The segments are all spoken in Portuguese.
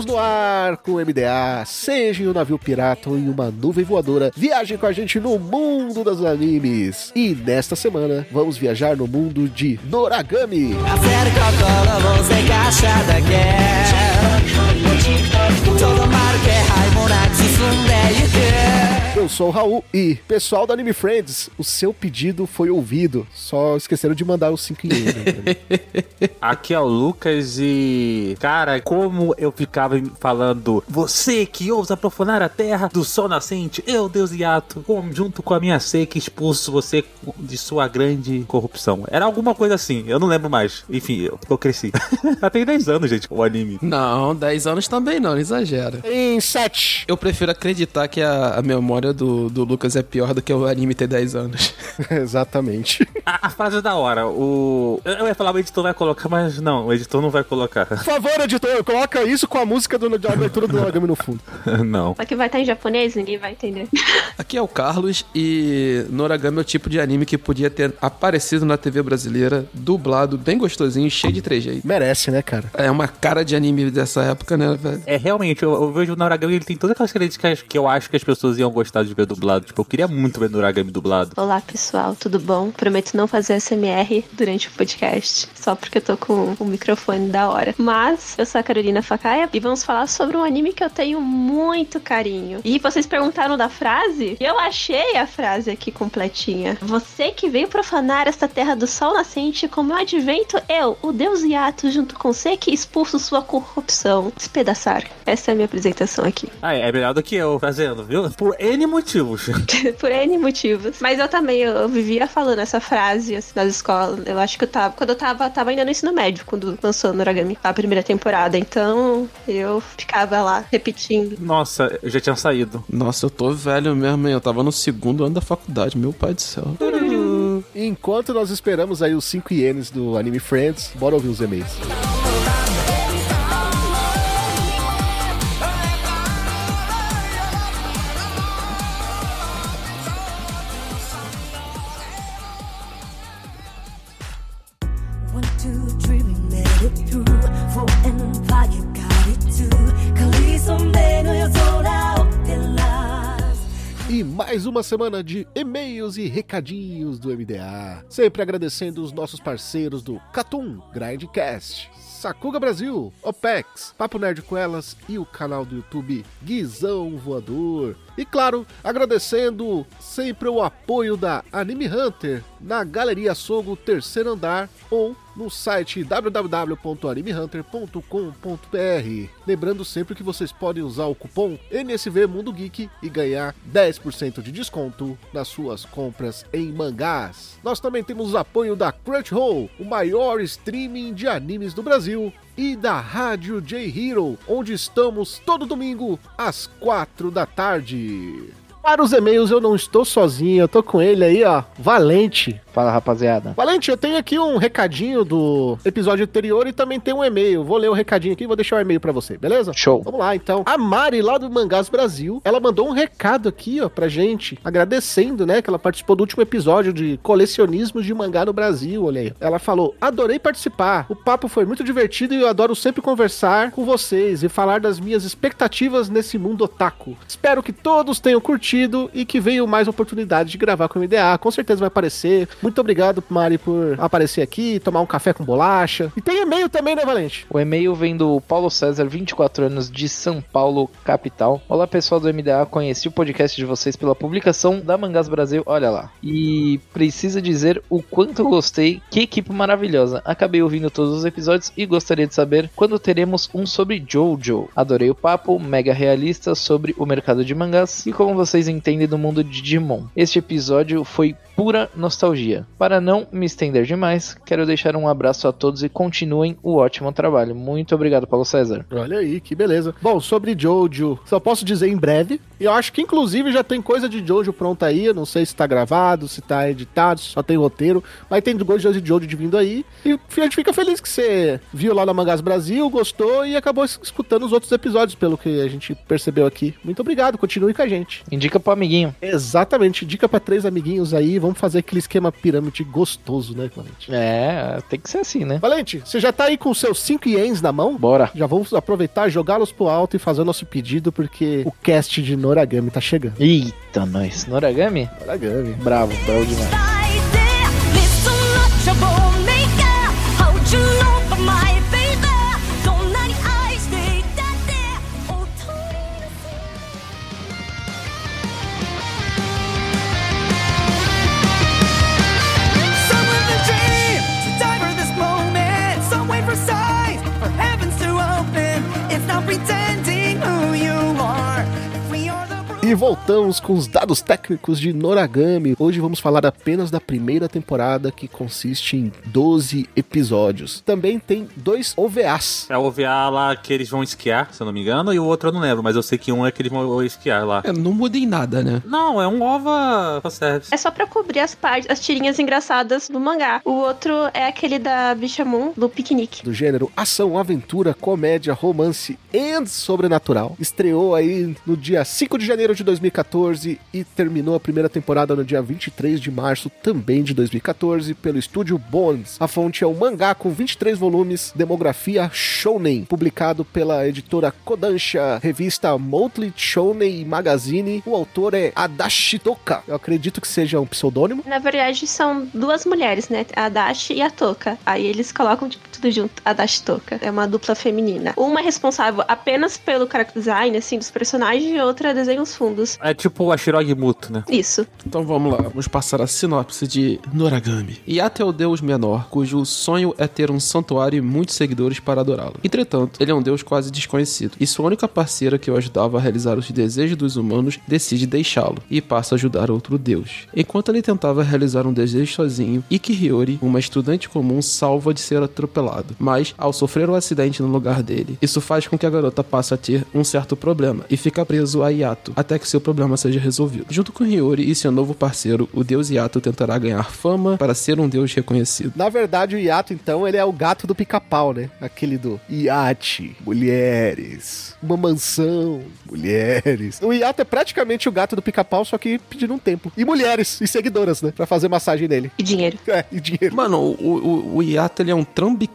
Estamos no ar com o MDA, seja em um navio pirata ou em uma nuvem voadora, viajem com a gente no mundo dos animes. E nesta semana vamos viajar no mundo de Noragami. Eu sou o Raul e, pessoal do Anime Friends, o seu pedido foi ouvido. Só esqueceram de mandar os 5 ienes. Aqui é o Lucas e. Cara, como eu ficava falando, você que ousa profanar a terra do sol nascente, eu, Deus Iato, junto com a minha seca, expulso você de sua grande corrupção. Era alguma coisa assim, eu não lembro mais. Enfim, eu, eu cresci. Já tem 10 anos, gente, o anime. Não, 10 anos também não, não exagera. em 7. Eu prefiro acreditar que a, a memória do, do Lucas é pior do que o anime ter 10 anos. Exatamente. A, a frase é da hora. O. Eu ia falar, o editor vai colocar, mas não, o editor não vai colocar. Por favor, editor, coloca isso com a música do, da abertura do Noragami no fundo. não. Só que vai estar em japonês, ninguém vai entender. Aqui é o Carlos e Noragami é o tipo de anime que podia ter aparecido na TV brasileira, dublado, bem gostosinho, cheio de trejeito. Merece, né, cara? É uma cara de anime dessa época, né, velho? É, realmente, eu, eu vejo o Noragami, ele tem todas aquelas características que eu acho que as pessoas iam gostar de ver dublado. Tipo, eu queria muito ver Noragami dublado. Olá, pessoal, tudo bom? Prometo não fazer SMR durante o podcast, só porque eu tô com um microfone da hora. Mas eu sou a Carolina Facaia e vamos falar sobre um anime que eu tenho muito carinho. E vocês perguntaram da frase? E eu achei a frase aqui completinha. Você que veio profanar esta terra do sol nascente, como eu advento, eu, o deus Yato, junto com você que expulso sua corrupção. Despedaçar. Essa é a minha apresentação aqui. Ah, é melhor do que eu fazendo, viu? Por N motivos. Por N motivos. Mas eu também, eu, eu vivia falando essa frase assim, nas escolas. Eu acho que eu tava. Quando eu tava, tava ainda no ensino médio, quando lançou Noragami, a primeira temporada. Então eu ficava lá repetindo. Nossa, eu já tinha saído. Nossa, eu tô velho mesmo, hein? Eu tava no segundo ano da faculdade, meu pai do céu. Enquanto nós esperamos aí os 5 ienes do Anime Friends, bora ouvir os e-mails. Mais uma semana de e-mails e recadinhos do MDA. Sempre agradecendo os nossos parceiros do Catum Grindcast, Sakuga Brasil, OPEX, Papo Nerd com Elas e o canal do YouTube Guizão Voador. E claro, agradecendo sempre o apoio da Anime Hunter na Galeria Sogo Terceiro Andar ou no site www.animehunter.com.br. Lembrando sempre que vocês podem usar o cupom NSV Mundo Geek e ganhar 10% de desconto nas suas compras em mangás. Nós também temos o apoio da Crunchyroll, o maior streaming de animes do Brasil, e da Rádio J Hero, onde estamos todo domingo às 4 da tarde. Para os e-mails eu não estou sozinho, eu tô com ele aí, ó, Valente. Fala rapaziada. Valente, eu tenho aqui um recadinho do episódio anterior e também tem um e-mail. Vou ler o recadinho aqui e vou deixar o e-mail pra você, beleza? Show. Vamos lá, então. A Mari, lá do Mangás Brasil, ela mandou um recado aqui, ó, pra gente, agradecendo, né, que ela participou do último episódio de colecionismo de mangá no Brasil, olha aí. Ela falou, adorei participar, o papo foi muito divertido e eu adoro sempre conversar com vocês e falar das minhas expectativas nesse mundo otaku. Espero que todos tenham curtido e que venham mais oportunidades de gravar com o MDA, com certeza vai aparecer. Muito obrigado, Mari, por aparecer aqui, tomar um café com bolacha. E tem e-mail também, né, Valente? O e-mail vem do Paulo César, 24 anos, de São Paulo, capital. Olá, pessoal do MDA. Conheci o podcast de vocês pela publicação da Mangás Brasil, olha lá. E precisa dizer o quanto gostei. Que equipe maravilhosa. Acabei ouvindo todos os episódios e gostaria de saber quando teremos um sobre Jojo. Adorei o papo, mega realista sobre o mercado de mangás. E como vocês vocês entendem do mundo de Digimon. Este episódio foi pura nostalgia. Para não me estender demais, quero deixar um abraço a todos e continuem o ótimo trabalho. Muito obrigado, Paulo César. Olha aí, que beleza. Bom, sobre Jojo, só posso dizer em breve. E eu acho que inclusive já tem coisa de Jojo pronta aí. Eu não sei se tá gravado, se tá editado, se só tem roteiro. Mas tem coisa de Jojo de vindo aí. E a gente fica feliz que você viu lá na Mangás Brasil, gostou e acabou es- escutando os outros episódios, pelo que a gente percebeu aqui. Muito obrigado, continue com a gente. Indica pro amiguinho. Exatamente, dica pra três amiguinhos aí. Vamos fazer aquele esquema pirâmide gostoso, né, Valente? É, tem que ser assim, né? Valente, você já tá aí com seus 5 ienes na mão? Bora. Já vamos aproveitar, jogá-los pro alto e fazer o nosso pedido, porque o cast de Noragami tá chegando. Eita, nós. Noragami? Noragami. Bravo, bravo demais. E voltamos com os dados técnicos de Noragami. Hoje vamos falar apenas da primeira temporada, que consiste em 12 episódios. Também tem dois OVAs. É o OVA lá que eles vão esquiar, se eu não me engano, e o outro eu não lembro, mas eu sei que um é que eles vão esquiar lá. É, não muda em nada, né? Não, é um OVA service. É só pra cobrir as partes, as tirinhas engraçadas do mangá. O outro é aquele da Bichamon, do piquenique. do gênero ação, aventura, comédia, romance e sobrenatural. Estreou aí no dia 5 de janeiro de 2014 e terminou a primeira temporada no dia 23 de março também de 2014 pelo estúdio Bones. A fonte é o mangá com 23 volumes, demografia Shounen, publicado pela editora Kodansha, revista Monthly Shounen Magazine. O autor é Adachi Toka. Eu acredito que seja um pseudônimo. Na verdade, são duas mulheres, né? A e a Toka. Aí eles colocam tipo, tudo junto, a Dashi e Toka. É uma dupla feminina. Uma é responsável apenas pelo character design, assim, dos personagens, e outra desenha os fundos. É tipo a Shirog Muto, né? Isso. Então vamos lá, vamos passar a sinopse de Noragami. Yato é o deus menor, cujo sonho é ter um santuário e muitos seguidores para adorá-lo. Entretanto, ele é um deus quase desconhecido, e sua única parceira que o ajudava a realizar os desejos dos humanos decide deixá-lo e passa a ajudar outro deus. Enquanto ele tentava realizar um desejo sozinho, Ikihyori, uma estudante comum, salva de ser atropelado, mas ao sofrer um acidente no lugar dele, isso faz com que a garota passe a ter um certo problema e fica preso a Yato até que seu problema seja resolvido. Junto com Hiyori e seu novo parceiro, o deus Yato tentará ganhar fama para ser um deus reconhecido. Na verdade, o Yato, então, ele é o gato do pica-pau, né? Aquele do iate, mulheres, uma mansão, mulheres. O Yato é praticamente o gato do pica-pau, só que pedindo um tempo. E mulheres, e seguidoras, né? Pra fazer massagem nele. E dinheiro. É, e dinheiro. Mano, o, o, o Yato ele é um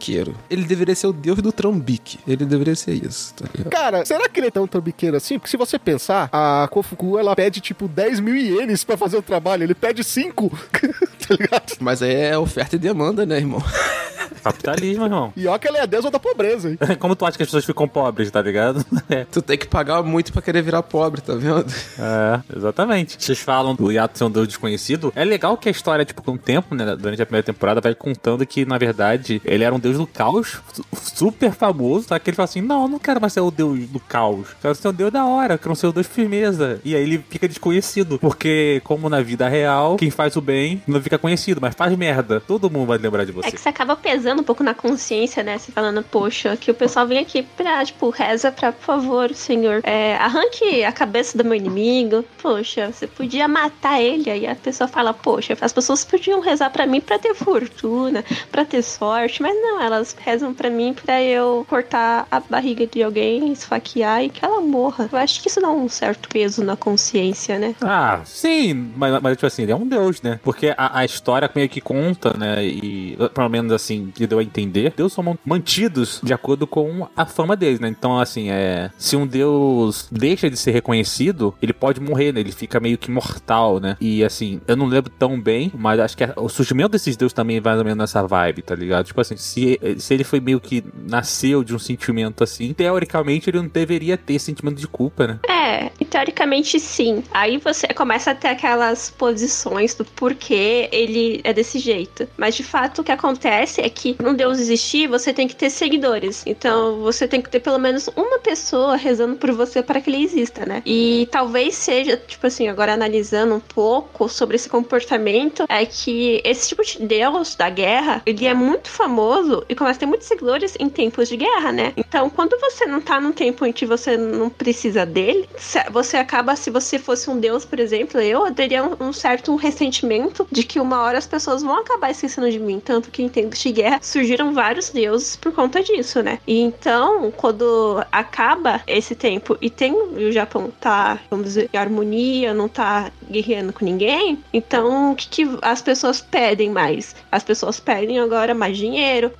trambiqueiro. Ele deveria ser o deus do trambique. Ele deveria ser isso, tá ligado? Cara, será que ele é tão trambiqueiro assim? Porque se você pensar, a Kofuku, ela pede, tipo, 10 mil ienes pra fazer o trabalho. Ele pede 5, tá ligado? Mas aí é oferta e demanda, né, irmão? Capitalismo, irmão. E ó que ele é a deusa da pobreza, hein? Como tu acha que as pessoas ficam pobres, tá ligado? É, Tu tem que pagar muito pra querer virar pobre, tá vendo? é, exatamente. Vocês falam do Yato ser um deus desconhecido. É legal que a história, tipo, com o tempo, né, durante a primeira temporada, vai contando que, na verdade, ele era um deus do caos, su- super famoso, tá? Que ele fala assim, não, não quero mais ser o deus do caos. Quero ser o deus da hora, quero ser o deus firmeza. E aí ele fica desconhecido, porque, como na vida real, quem faz o bem não fica conhecido, mas faz merda. Todo mundo vai lembrar de É você. que você acaba pesando um pouco na consciência, né? Você falando, poxa, que o pessoal vem aqui pra, tipo, reza pra, por favor, senhor, é, arranque a cabeça do meu inimigo. Poxa, você podia matar ele. Aí a pessoa fala, poxa, as pessoas podiam rezar pra mim pra ter fortuna, pra ter sorte. Mas não, elas rezam pra mim pra eu cortar a barriga de alguém, esfaquear e que ela morra. Eu acho que isso dá um certo peso na consciência, né? Ah, sim, mas, mas tipo assim, ele é um deus, né? Porque a, a história meio que conta, né? E pelo menos assim, que deu a entender, deus são man- mantidos de acordo com a fama deles, né? Então, assim, é. Se um deus deixa de ser reconhecido, ele pode morrer, né? Ele fica meio que mortal, né? E assim, eu não lembro tão bem, mas acho que a- o surgimento desses deuses também vai mais ou menos nessa vibe, tá ligado? Tipo assim, se, se ele foi meio que nasceu de um sentimento assim, teoricamente ele não deveria ter sentimento de culpa, né? É, teoricamente sim. Aí você começa a ter aquelas posições do porquê ele é desse jeito. Mas de fato o que acontece é que que um Deus existir, você tem que ter seguidores. Então, você tem que ter pelo menos uma pessoa rezando por você para que ele exista, né? E talvez seja, tipo assim, agora analisando um pouco sobre esse comportamento, é que esse tipo de Deus da guerra, ele é muito famoso e começa a ter muitos seguidores em tempos de guerra, né? Então, quando você não tá num tempo em que você não precisa dele, você acaba, se você fosse um Deus, por exemplo, eu teria um, certo ressentimento de que uma hora as pessoas vão acabar esquecendo de mim. Tanto que em tempos de guerra surgiram vários deuses por conta disso, né? E então, quando acaba esse tempo e tem o Japão tá, vamos dizer, em harmonia, não tá guerreando com ninguém, então o que, que as pessoas pedem mais? As pessoas pedem agora mais dinheiro,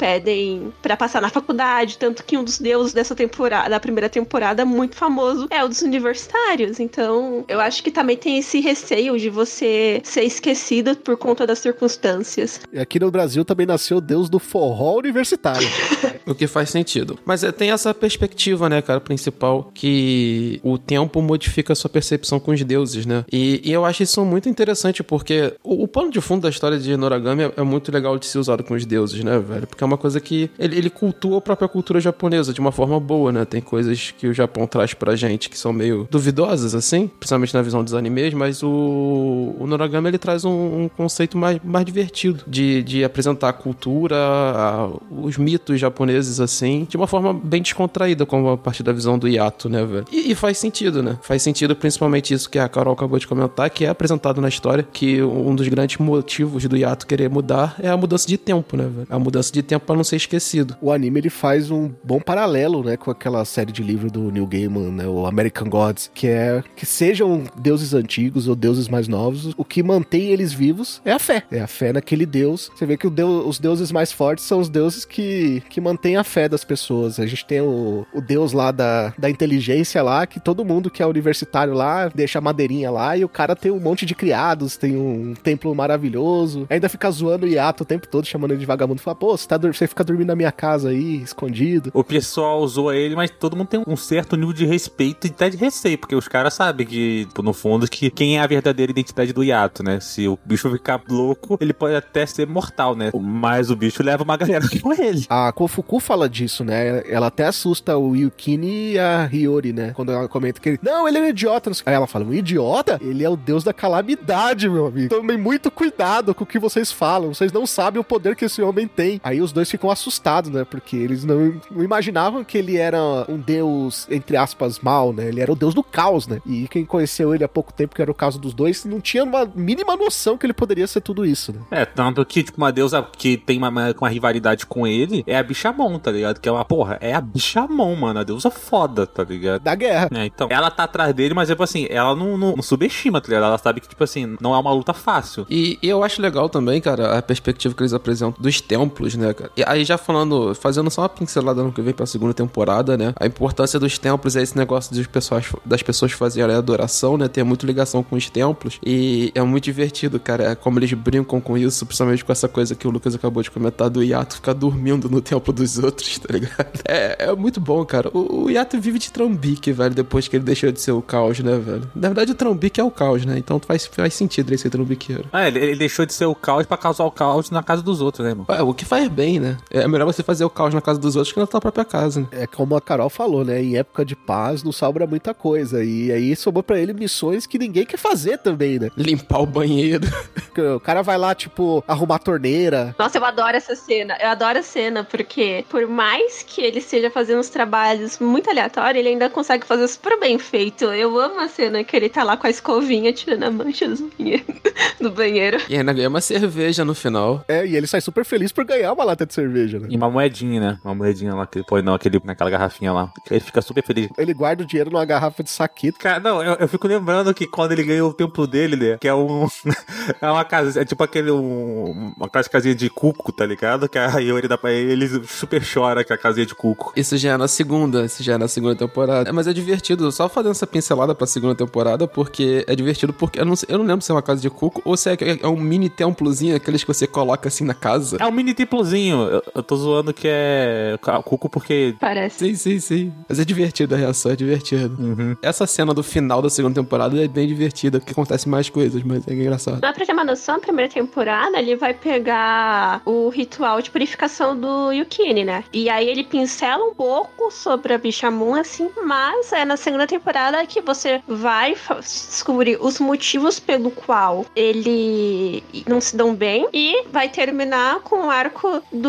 pra passar na faculdade, tanto que um dos deuses dessa temporada, da primeira temporada, muito famoso, é o dos universitários. Então, eu acho que também tem esse receio de você ser esquecido por conta das circunstâncias. E aqui no Brasil também nasceu o deus do forró universitário. O que faz sentido. Mas é, tem essa perspectiva, né, cara, principal, que o tempo modifica a sua percepção com os deuses, né? E, e eu acho isso muito interessante, porque o, o pano de fundo da história de Noragami é, é muito legal de ser usado com os deuses, né, velho? Porque é uma coisa que ele, ele cultua a própria cultura japonesa de uma forma boa, né? Tem coisas que o Japão traz pra gente que são meio duvidosas, assim, principalmente na visão dos animes, mas o, o Noragami ele traz um, um conceito mais, mais divertido de, de apresentar a cultura, a- os mitos japoneses, assim, de uma forma bem descontraída, como a partir da visão do Yato, né, velho? E, e faz sentido, né? Faz sentido principalmente isso que a Carol acabou de comentar, que é apresentado na história, que um dos grandes motivos do Yato querer mudar é a mudança de tempo, né, velho? A mudança de tempo pra não ser esquecido. o anime ele faz um bom paralelo, né, com aquela série de livro do Neil Gaiman, né, o American Gods, que é que sejam deuses antigos ou deuses mais novos, o que mantém eles vivos é a fé. É a fé naquele deus. Você vê que o deu- os deuses mais fortes são os deuses que, que mantêm a fé das pessoas. A gente tem o, o deus lá da, da inteligência lá, que todo mundo que é universitário lá deixa a madeirinha lá e o cara tem um monte de criados, tem um templo maravilhoso, ainda fica zoando o Yato o tempo todo, chamando ele de vagabundo. Fala, pô, você, tá, você fica dormindo na minha casa aí, escondido. O pessoal zoa ele, mas todo mundo tem um certo nível de respeito e até de receio, porque os caras sabem que, tipo, no fundo, que quem é a verdadeira identidade do Yato, né? Se o bicho ficar louco, ele pode até ser mortal, né? Mas o bicho leva uma galera com ele. A Kofuku fala disso, né? Ela até assusta o Yukini e a Hiyori, né? Quando ela comenta que ele. Não, ele é um idiota. Aí ela fala: um idiota? Ele é o deus da calamidade, meu amigo. Tomem muito cuidado com o que vocês falam. Vocês não sabem o poder que esse homem tem. Aí os dois ficam assustados, né? Porque eles não, não imaginavam que ele era um deus, entre aspas, mal, né? Ele era o deus do caos, né? E quem conheceu ele há pouco tempo, que era o caso dos dois, não tinha uma mínima noção que ele poderia ser tudo isso, né? É, tanto que, tipo, uma deusa que tem uma, uma, uma rivalidade com ele é a Bichamon, tá ligado? Que é uma, porra, é a Bichamon, mano. A deusa foda, tá ligado? Da guerra. É, então, ela tá atrás dele, mas, tipo assim, ela não, não, não subestima, tá ligado? Ela sabe que, tipo assim, não é uma luta fácil. E, e eu acho legal também, cara, a perspectiva que eles apresentam dos templos, né, cara? E aí já falando, fazendo só uma pincelada no que vem pra segunda temporada, né? A importância dos templos é esse negócio dos pessoas, das pessoas fazerem a adoração, né? Tem muito ligação com os templos. E é muito divertido, cara, é como eles brincam com isso, principalmente com essa coisa que o Lucas acabou de comentar do Yato ficar dormindo no templo dos outros, tá ligado? É, é muito bom, cara. O, o Yato vive de trambique, velho, depois que ele deixou de ser o caos, né, velho? Na verdade, o trambique é o caos, né? Então faz, faz sentido ele ser trambiqueiro. Ah, ele, ele deixou de ser o caos pra causar o caos na casa dos outros, né, irmão? Ué, o que faz bem, né? É melhor você fazer o caos na casa dos outros que na tua própria casa, né? É como a Carol falou, né? Em época de paz não sobra muita coisa. E aí sobrou pra ele missões que ninguém quer fazer também, né? Limpar o banheiro. O cara vai lá, tipo, arrumar a torneira. Nossa, eu adoro essa cena. Eu adoro a cena porque, por mais que ele esteja fazendo uns trabalhos muito aleatórios, ele ainda consegue fazer super bem feito. Eu amo a cena que ele tá lá com a escovinha tirando a manchazinha do banheiro. E ainda ganha uma cerveja no final. É, e ele sai super feliz por ganhar uma lata de cerveja, né? E uma moedinha, né? Uma moedinha lá que ele põe não, aquele, naquela garrafinha lá. Ele fica super feliz. Ele guarda o dinheiro numa garrafa de saquito. Cara, não, eu, eu fico lembrando que quando ele ganhou o templo dele, né? Que é um. é uma casa. É tipo aquele. Um, uma aquelas casinhas de cuco, tá ligado? Que a Yori dá pra ele, ele super chora com a casinha de cuco. Isso já é na segunda, isso já é na segunda temporada. É, Mas é divertido, só fazendo essa pincelada pra segunda temporada, porque é divertido porque eu não, eu não lembro se é uma casa de cuco ou se é, é um mini templozinho, aqueles que você coloca assim na casa. É um mini templozinho. Eu, eu tô zoando que é cuco porque. Parece. Sim, sim, sim. Mas é divertido a reação, é divertido. Essa cena do final da segunda temporada é bem divertida, porque acontece mais coisas, mas é engraçado. Não, pra ter uma noção, a primeira temporada ele vai pegar o ritual de purificação do Yukini, né? E aí ele pincela um pouco sobre a Bishamun, assim, mas é na segunda temporada que você vai descobrir os motivos pelo qual ele não se dão bem e vai terminar com o arco do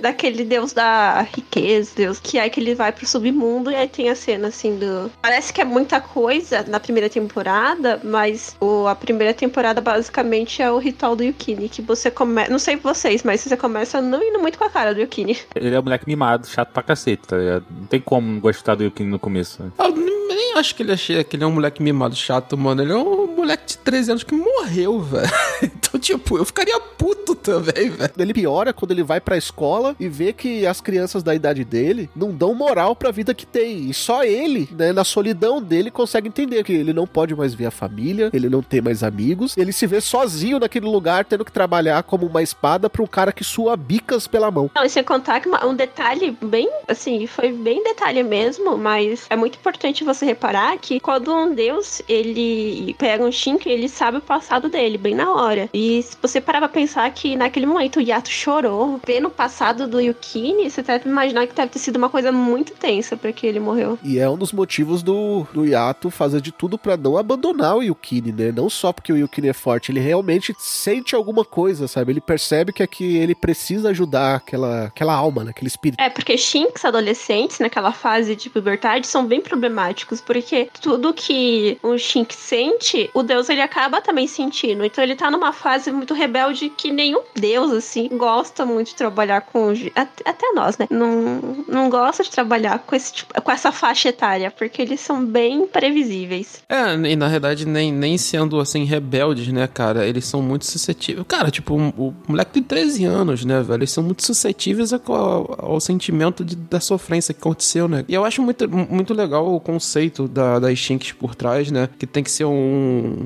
daquele deus da riqueza, deus que aí que ele vai pro submundo e aí tem a cena assim do parece que é muita coisa na primeira temporada, mas o, a primeira temporada basicamente é o ritual do Yukini, que você começa, não sei vocês, mas você começa não indo muito com a cara do Yukini. Ele é um moleque mimado, chato pra cacete, tá ligado? Não tem como gostar do Yukini no começo. Ah, Eu nem acho que ele achei que ele é um moleque mimado chato, mano. Ele é um moleque de 13 anos que morreu, velho. Então, tipo, eu ficaria puto também, velho. Ele piora quando ele vai pra escola e vê que as crianças da idade dele não dão moral pra vida que tem. E só ele, né, na solidão dele, consegue entender que ele não pode mais ver a família, ele não tem mais amigos, ele se vê sozinho naquele lugar, tendo que trabalhar como uma espada pra um cara que sua bicas pela mão. Não, e sem contar que um detalhe bem, assim, foi bem detalhe mesmo, mas é muito importante você reparar que quando um deus, ele pega um Shinki, ele sabe o passado dele, bem na hora. E se você parar pra pensar que naquele momento o Yato chorou, vendo o passado do Yukini, você deve imaginar que deve ter sido uma coisa muito tensa pra que ele morreu. E é um dos motivos do, do Yato fazer de tudo pra não abandonar o Yukini, né? Não só porque o Yukini é forte, ele realmente sente alguma coisa, sabe? Ele percebe que aqui ele precisa ajudar aquela, aquela alma, né? aquele espírito. É, porque Shinks adolescentes, naquela fase de puberdade, são bem problemáticos, porque tudo que o Shink sente, o deus ele acaba também sentindo. Então ele tá numa fase muito rebelde que nenhum deus, assim, gosta muito de trabalhar com. Até, até nós, né? Não, não gosta de trabalhar com, esse, tipo- com essa faixa etária, porque eles são bem previsíveis. É, e na verdade, nem, nem sendo assim, rebeldes, né, cara? Eles são muito suscetíveis. Cara, tipo, um- o moleque tem 13 anos, né, velho? Eles são muito suscetíveis ao, ao- ao sentimento de- da sofrência que aconteceu, né? E eu acho muito, muito legal o conceito da, das Shinks por trás, né? Que tem que ser um,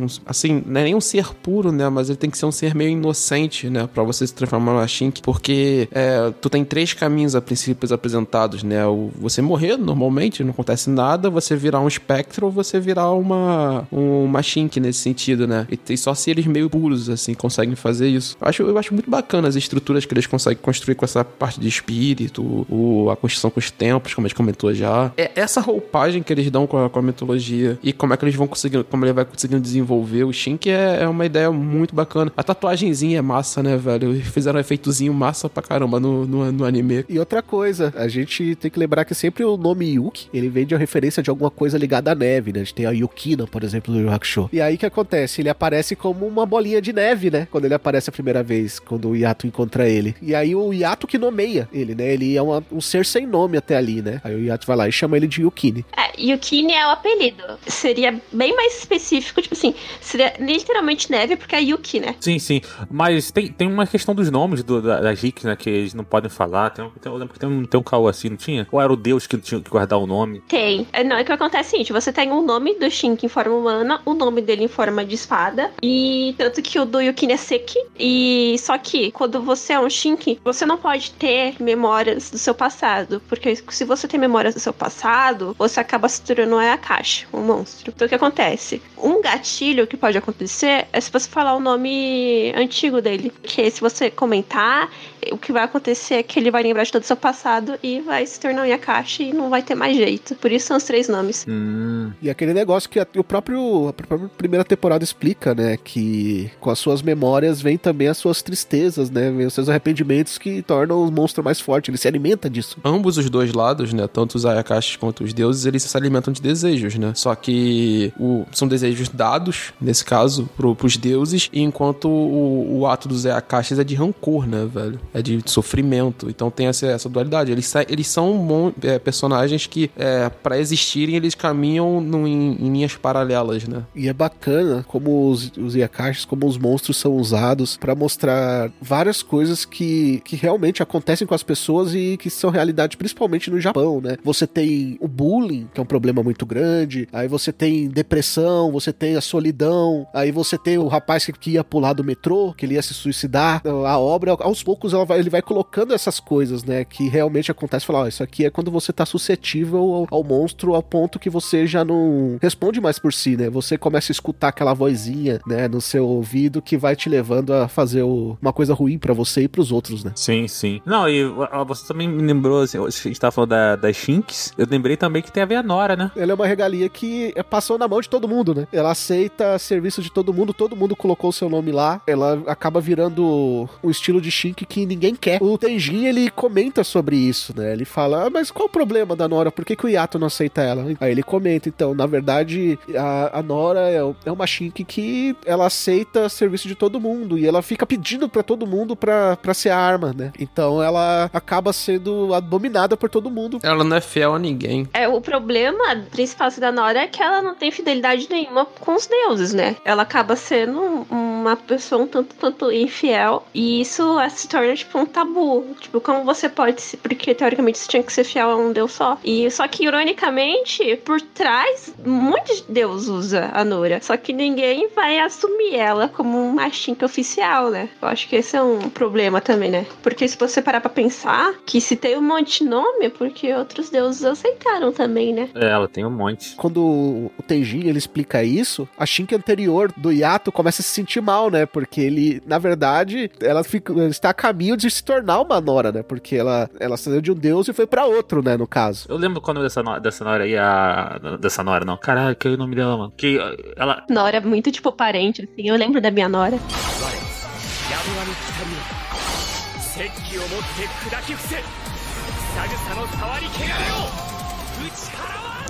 um- Assim, não é nem um ser puro, né? Mas ele tem que ser ser meio inocente, né? Pra você se transformar numa Shink. Porque é, tu tem três caminhos a princípios apresentados, né? O, você morrer normalmente, não acontece nada. Você virar um espectro ou você virar uma, uma Shink nesse sentido, né? E, e só se eles meio puros, assim, conseguem fazer isso. Eu acho, eu acho muito bacana as estruturas que eles conseguem construir com essa parte de espírito, o, a construção com os tempos, como a gente comentou já. É essa roupagem que eles dão com a, com a mitologia e como é que eles vão conseguir, como ele vai conseguindo desenvolver o Shink é, é uma ideia muito bacana. A tatuagenzinha é massa, né, velho? Fizeram um efeitozinho massa pra caramba no, no, no anime. E outra coisa, a gente tem que lembrar que sempre o nome Yuki, ele vem de uma referência de alguma coisa ligada à neve, né? A gente tem a Yukina, por exemplo, do Yu Hakusho. E aí o que acontece? Ele aparece como uma bolinha de neve, né? Quando ele aparece a primeira vez, quando o Yato encontra ele. E aí o Yato que nomeia ele, né? Ele é uma- um ser sem nome até ali, né? Aí o Yato vai lá e chama ele de Yukini. É, Yukini é o apelido. Seria bem mais específico, tipo assim, seria literalmente neve, porque é Yuki, né? Sim, sim. Mas tem, tem uma questão dos nomes do, da, das Rick, né? Que eles não podem falar. Tem, um- tem, eu lembro que tem um, tem um caô assim, não tinha? Ou era o Deus que tinha que guardar o nome? Tem. É, Não, é que acontece é o seguinte: você tem o nome do Shink em forma humana, o nome dele em forma de espada. E tanto que o do Yukini é Seki. E só que quando você é um Shink, você não pode ter memórias do seu passado. Porque se você tem memórias do seu passado, você acaba se tornando um Ayakashi, um monstro. Então o que acontece? Um gatilho que pode acontecer é se você falar o nome antigo dele. Porque se você comentar, o que vai acontecer é que ele vai lembrar de todo o seu passado e vai se tornar um Yakashi e não vai ter mais jeito. Por isso são os três nomes. Hum. E aquele negócio que a- o próprio a própria primeira temporada explica, né, que com as suas memórias vem também as suas tristezas, né, vem os seus arrependimentos que tornam o monstro mais forte, ele se alimenta disso. Ambos os dois lados, né? Tanto os Ayakashis quanto os deuses, eles se alimentam de desejos, né? Só que o- são desejos dados, nesse caso, pro, pros deuses, enquanto o, o ato dos Ayakashis é de rancor, né, velho? É de sofrimento. Então tem essa, essa dualidade. Eles, eles são é, personagens que, é, para existirem, eles caminham num- em, em linhas paralelas, né? E é bacana como os, os Yakashis, como os monstros são usados pra mostrar várias coisas que, que realmente acontecem com as pessoas e que são realidade, principalmente no Japão, né? Você tem o bullying, que é um problema muito grande, aí você tem depressão, você tem a solidão, aí você tem o rapaz que, que ia pular do metrô, que ele ia se suicidar. A obra, aos poucos, ela vai- ele vai colocando essas coisas, né? Que realmente acontece. Falar, ó, isso aqui é quando você tá suscetível ao, ao monstro ao ponto que você já não responde mais por si, né? Você começa a escutar aquela vozinha, né, no seu ouvido que vai te levando a fazer o- uma coisa ruim pra você e pros outros, né? Sim, sim. Não, e você também me lembrou, assim, a gente tava falando da, das Shinks, eu lembrei também que tem a ver a Nora, né? Ela é uma regalia que é- passou na mão de todo mundo, né? Ela aceita serviço de todo mundo, todo mundo colocou o seu nome lá. Ela acaba virando um estilo de Shink que ninguém quer. O Tenjin, ele comenta sobre isso, né? Ele fala, ah, mas qual o problema da Nora? Por que, que o Yato não aceita ela? Aí ele comenta, então, na verdade, a, a Nora é, é uma Shink que ela aceita serviço de todo mundo e ela fica pedindo pra todo mundo pra, pra ser arma, né? Então ela acaba sendo abominada por todo mundo. Ela não é fiel a ninguém. É, o problema principal da Nora é que ela não tem fidelidade nenhuma com os deuses, né? Ela acaba sendo um- uma pessoa um tanto, tanto infiel. E isso se torna, tipo, um tabu. Tipo, como você pode se. Porque teoricamente você tinha que ser fiel a um deus só. E só que, ironicamente, por trás, muitos deus usa a Nora. Só que ninguém vai assumir ela como uma Shinka oficial, né? Eu acho que esse é um problema também, né? Porque se você parar pra pensar que se tem um monte de nome, é porque outros deuses aceitaram também, né? É, ela tem um monte. quando o Tenjin ele explica isso, a Shink anterior do Yato começa a se sentir mal, né? Porque ele, na verdade, ela, fica, ela está a caminho de se tornar uma Nora, né? Porque ela, ela saiu de um deus e foi pra outro, né? No caso. Eu lembro quando dessa, no- dessa Nora aí, a. Dessa Nora, não. Caralho, que é o nome dela, mano. Que ela. Nora é muito, tipo, parente, assim. Eu lembro da minha Nora.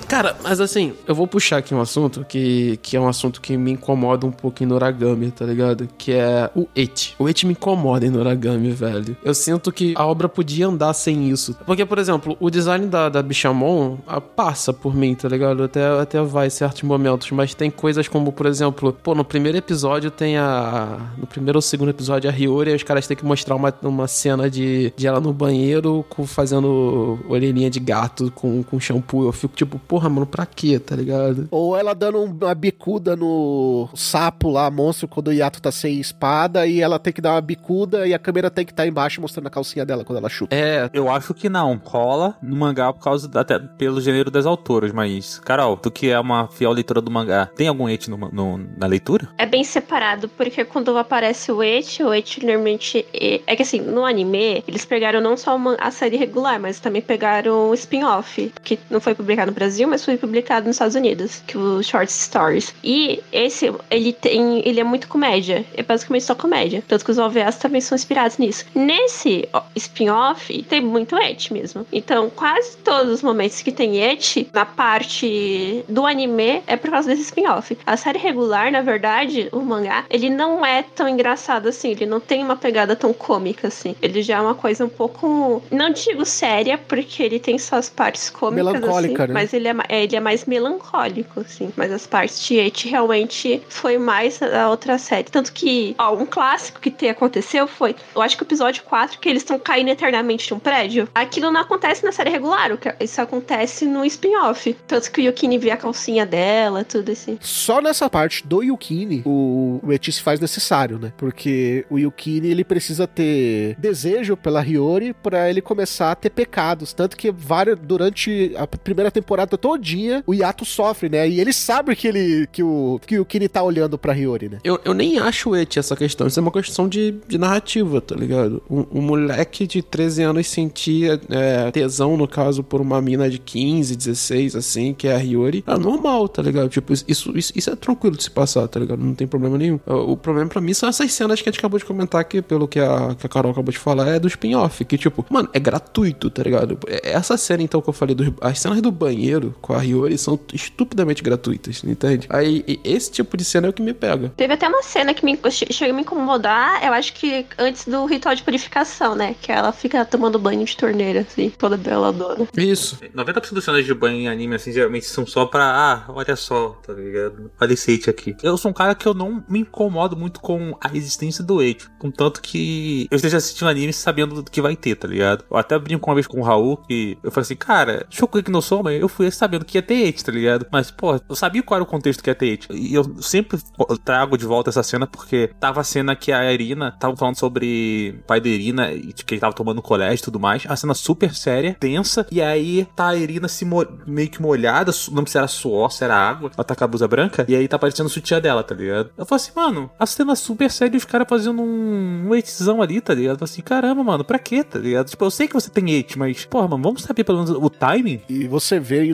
Cara, mas assim, eu vou puxar aqui um assunto que, que é um assunto que me incomoda um pouco em Noragami, tá ligado? Que é o eti. O eti me incomoda em Noragami, velho. Eu sinto que a obra podia andar sem isso. Porque, por exemplo, o design da, da Bichamon ah, passa por mim, tá ligado? Até, até vai certos momentos, mas tem coisas como, por exemplo, pô, no primeiro episódio tem a. No primeiro ou segundo episódio, a Hiyori, os caras têm que mostrar uma, uma cena de, de ela no banheiro com, fazendo orelhinha de gato com, com shampoo. Eu fico tipo, porra, mano, pra quê, tá ligado? Ou ela dando um- uma bicuda no sapo lá, monstro, quando o Yato tá sem espada, e ela tem que dar uma bicuda e a câmera tem que estar embaixo mostrando a calcinha dela quando ela chuta. É, Eu acho que não. Rola no mangá por causa. da- Até pelo gênero das autoras, mas. Carol, tu que é uma fiel leitora do mangá, tem algum et no, no- na leitura? É bem separado, porque quando aparece o Eti, o Eti normalmente. É, é que assim, no anime, eles pegaram não só uma- a série regular, mas também pegaram o spin-off, que não foi publicado no Brasil, mas foi publicado nos Estados Unidos, que é o Short Stories. E esse, ele tem. Ele é muito comédia. É basicamente só comédia. Tanto que os OVAs também são inspirados nisso. Nesse spin-off, tem muito Eti mesmo. Então, quase todos os momentos que tem Eti, na parte do anime, é por causa desse spin-off. A série regular, na verdade, o mangá, ele não é tão engraçado assim. Ele não tem uma pegada tão cômica assim. Ele já é uma coisa um pouco. Não digo séria, porque ele tem suas partes cômicas. Melancólica, assim, né? Mas ele é, é, ele é mais melancólico, assim. Mas as partes de Eti realmente foi mais a outra série. Tanto que, ó, um clássico que te aconteceu foi, eu acho que o episódio 4, que eles estão caindo eternamente de um prédio. Aquilo não acontece na série regular, que- isso acontece no spin-off. Tanto que o Yukini vê a calcinha dela, tudo assim. Só nessa parte do Yukini, o, o Eti se faz necessário, né? Porque o Yukini, ele precisa ter desejo pela Hiyori pra ele começar a ter pecados. Tanto que várias, durante a primeira temporada todinha, o Yato sofre, né? E ele sabe que, ele, que, o, que o Yukini tá olhando pra Hiyori, né? Eu, eu nem acho eti essa questão. Isso é uma questão de, de narrativa, tá ligado? Um, um moleque de 13 anos sentia é, tesão, no caso, por uma mina de 15, 16, assim, que é a Hiyori. É normal, tá ligado? Tipo, isso, isso, isso é tranquilo de se passar, tá ligado? Não tem problema nenhum. O, o problema pra mim são essas cenas que a gente acabou de comentar aqui, pelo que a, que a Carol acabou de falar, é do spin-off. Que, tipo, mano, é gratuito, tá ligado? É- Essa cena, então, que eu falei, dos, as cenas do banheiro, com a Hiyori são estupidamente gratuitas, entende? Aí esse tipo de cena é o que me pega. Teve até uma cena que me, che- chegou a me incomodar, eu acho que antes do ritual de purificação, né? Que ela fica tomando banho de torneira, assim, toda beladona. Isso. 90% dos cenas de banho em anime, assim, geralmente são só pra, ah, olha só, tá ligado? Olha esse hate aqui. Eu sou um cara que eu não me incomodo muito com a existência do hate. Contanto que eu esteja assistindo anime sabendo do que vai ter, tá ligado? Eu até brinco uma vez com o Raul que eu falei assim, cara, Shokugeki no Soma, eu fui sabendo que ia ter hate, tá ligado? Mas, pô, eu sabia qual era o contexto que ia ter hate. E eu sempre trago de volta essa cena porque tava a cena que a Irina tava falando sobre o pai da Irina e que ele tava tomando colégio e tudo mais. A cena super séria, tensa. E aí tá a Irina se meio que molhada, não sei se era suor, se era água. Ela tá com a blusa branca. E aí tá aparecendo o sutiã dela, tá ligado? Eu falei assim, mano, a cena super séria e os caras fazendo um, um hatezão ali, tá ligado? Eu falei assim, caramba, mano, pra quê, tá ligado? Tipo, eu sei que você tem hate, mas, porra, mano, vamos saber pelo menos o timing. E você vê em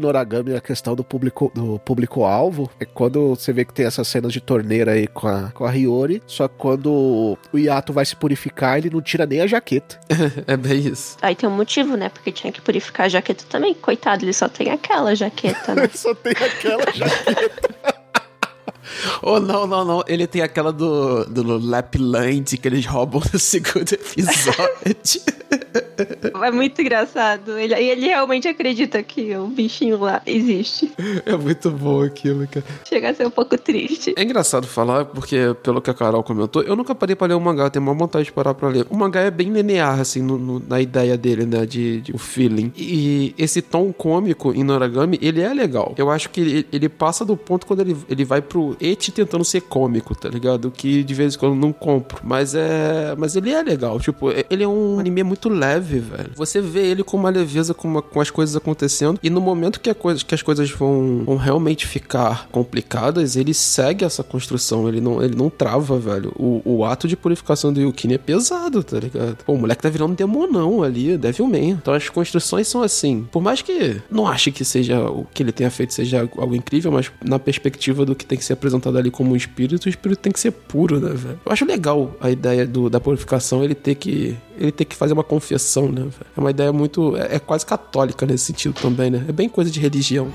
A questão do público do público-alvo. É quando você vê que tem essas cenas de torneira aí com a, com a Hiyori. Só que quando o Yato vai se purificar, ele não tira nem a jaqueta. É bem isso. Aí tem um motivo, né? Porque tinha que purificar a jaqueta também. Coitado, ele só tem aquela jaqueta, né? Só tem aquela jaqueta. Oh, não, não, não. Ele tem aquela do, do Lapland que eles roubam no segundo episódio. É muito engraçado. Ele, e ele realmente acredita que o bichinho lá existe. é muito bom aquilo, cara. Chega a ser um pouco triste. É engraçado falar, porque pelo que a Carol comentou, eu nunca parei pra ler o mangá, eu tenho uma vontade de parar pra ler. O mangá é bem linear, assim, no- no- na ideia dele, né, de, de o feeling. E esse tom cômico em Noragami, ele é legal. Eu acho que ele, ele passa do ponto quando ele, ele vai pro eti tentando ser cômico, tá ligado? Que de vez em quando eu não compro. Mas é. Mas ele é legal, tipo, é- ele é um anime muito leve, velho. Você vê ele com uma leveza, com, uma- com as coisas acontecendo, e no momento que, coisa, que as coisas vão, vão realmente ficar complicadas, ele segue essa construção, ele não, ele não trava, velho. O, o ato de purificação do Yukine é pesado, tá ligado? Pô, o moleque tá virando demonão ali, Devilman. Então as construções são assim. Por mais que não ache que seja o que ele tenha feito seja algo incrível, mas na perspectiva do que tem que ser apresentado ali como um espírito, o espírito tem que ser puro, né, velho? Eu acho legal a ideia do, da purificação, ele ter que ele ter que fazer uma confissão, né? É uma ideia muito. É, é quase católica nesse sentido também, né? É bem coisa de religião.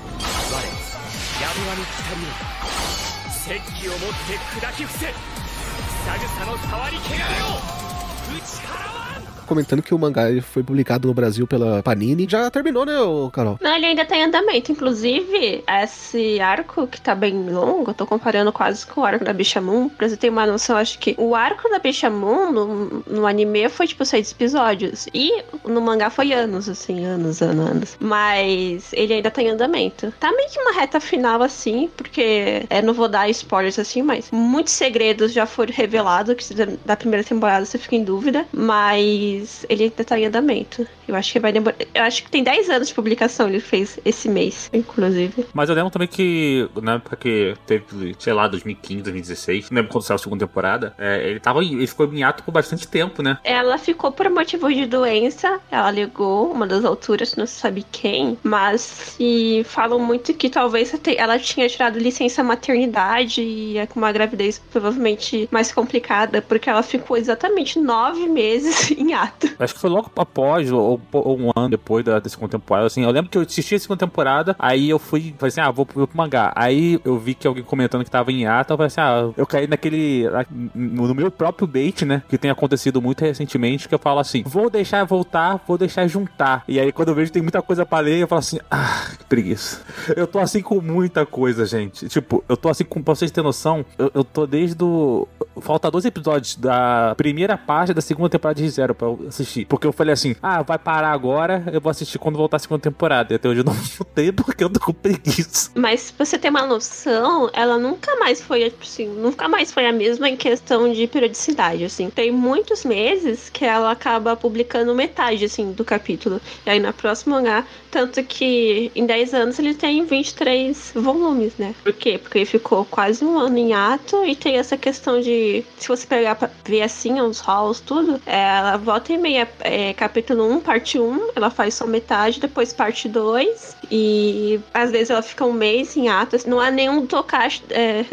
Comentando que o mangá foi publicado no Brasil pela Panini. Já terminou, né, Carol? Não, ele ainda tá em andamento. Inclusive, esse arco que tá bem longo, tô comparando quase com o arco da Bichamon. Pra você ter uma noção, acho que o arco da Bichamon no, no anime foi tipo seis episódios. E no mangá foi anos, assim, anos, anos, anos. Mas ele ainda tá em andamento. Tá meio que uma reta final, assim, porque é, não vou dar spoilers assim, mas muitos segredos já foram revelados, que da- da primeira temporada você fica em dúvida. Mas ele ainda tá em andamento. Eu acho que vai demorar. Eu acho que tem 10 anos de publicação, ele fez esse mês, inclusive. Mas eu lembro também que, na época que teve, sei lá, 2015, 2016, não lembro quando saiu a segunda temporada, é, ele, tava, ele ficou em ato por bastante tempo, né? Ela ficou por motivo de doença, ela alegou uma das alturas, não se sabe quem, mas e falam muito que talvez ela tinha tirado licença maternidade e é com uma gravidez provavelmente mais complicada, porque ela ficou exatamente nove meses em ato. Acho que foi logo após, ou, ou um ano depois da, da segunda temporada, assim. Eu lembro que eu assisti a segunda temporada, aí eu fui, falei assim, ah, vou, vou pro mangá. Aí eu vi que alguém comentando que tava em ato, eu falei assim, ah, eu caí naquele, na- no meu próprio bait, né, que tem acontecido muito recentemente, que eu falo assim, vou deixar voltar, vou deixar juntar. E aí quando eu vejo tem muita coisa pra ler, eu falo assim, ah, que preguiça. Eu tô assim com muita coisa, gente. Tipo, eu tô assim com, pra vocês terem noção, eu, eu tô desde o... Falta dois episódios da primeira parte da segunda temporada de Zero pra eu assistir. Porque eu falei assim, ah, vai parar agora, eu vou assistir quando voltar a segunda temporada. E até hoje eu não voltei porque eu tô com preguiça. Mas pra você ter uma noção, ela nunca mais foi, assim, nunca mais foi a mesma em questão de periodicidade, assim. Tem muitos meses que ela acaba publicando metade, assim, do capítulo. E aí na próxima mangá, tanto que em 10 anos ele tem 23 volumes, né? Por quê? Porque ele ficou quase um ano em ato e tem essa questão de, se você pegar pra ver assim, os halls, tudo, é, ela volta volta e meia. É, capítulo 1, parte 1, ela faz só metade, depois parte 2. E às vezes ela fica um mês em atos. Não é nenhum tocache, é,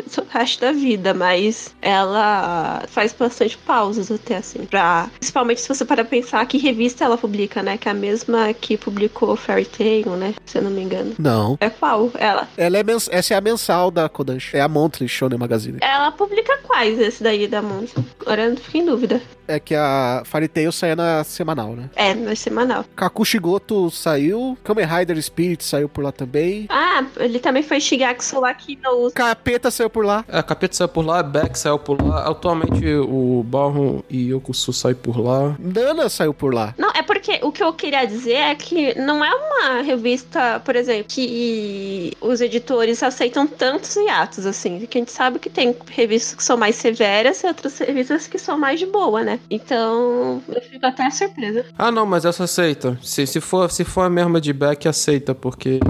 da vida, mas ela faz bastante pausas até assim. Pra, principalmente se você para pensar que revista ela publica, né? Que é a mesma que publicou Fairy Tail, né? Se eu não me engano. Não. É qual? Ela. Ela é mens- Essa é a mensal da Kodansha. É a Monthly Shonen Magazine. Ela publica quais esse daí da Monza? Agora eu fiquei em dúvida. É que a Fairy Tail sai na semanal, né? É, na semanal. Kakushigoto saiu. Kamen Rider Spirit saiu por lá também. Ah, ele também foi Shigatsu aqui no Capeta saiu por lá. É, Capeta saiu por lá, Beck saiu por lá. Atualmente o Barron e Yokusu saem por lá. Nana saiu por lá. Não, é porque o que eu queria dizer é que não é uma revista, por exemplo, que os editores aceitam tantos hiatos, assim. Que a gente sabe que tem revistas que são mais severas e outras revistas que são mais de boa, né? Então, eu fico até surpresa. Ah, não, mas essa aceita. Se, se, for, se for a mesma de Beck, aceita, porque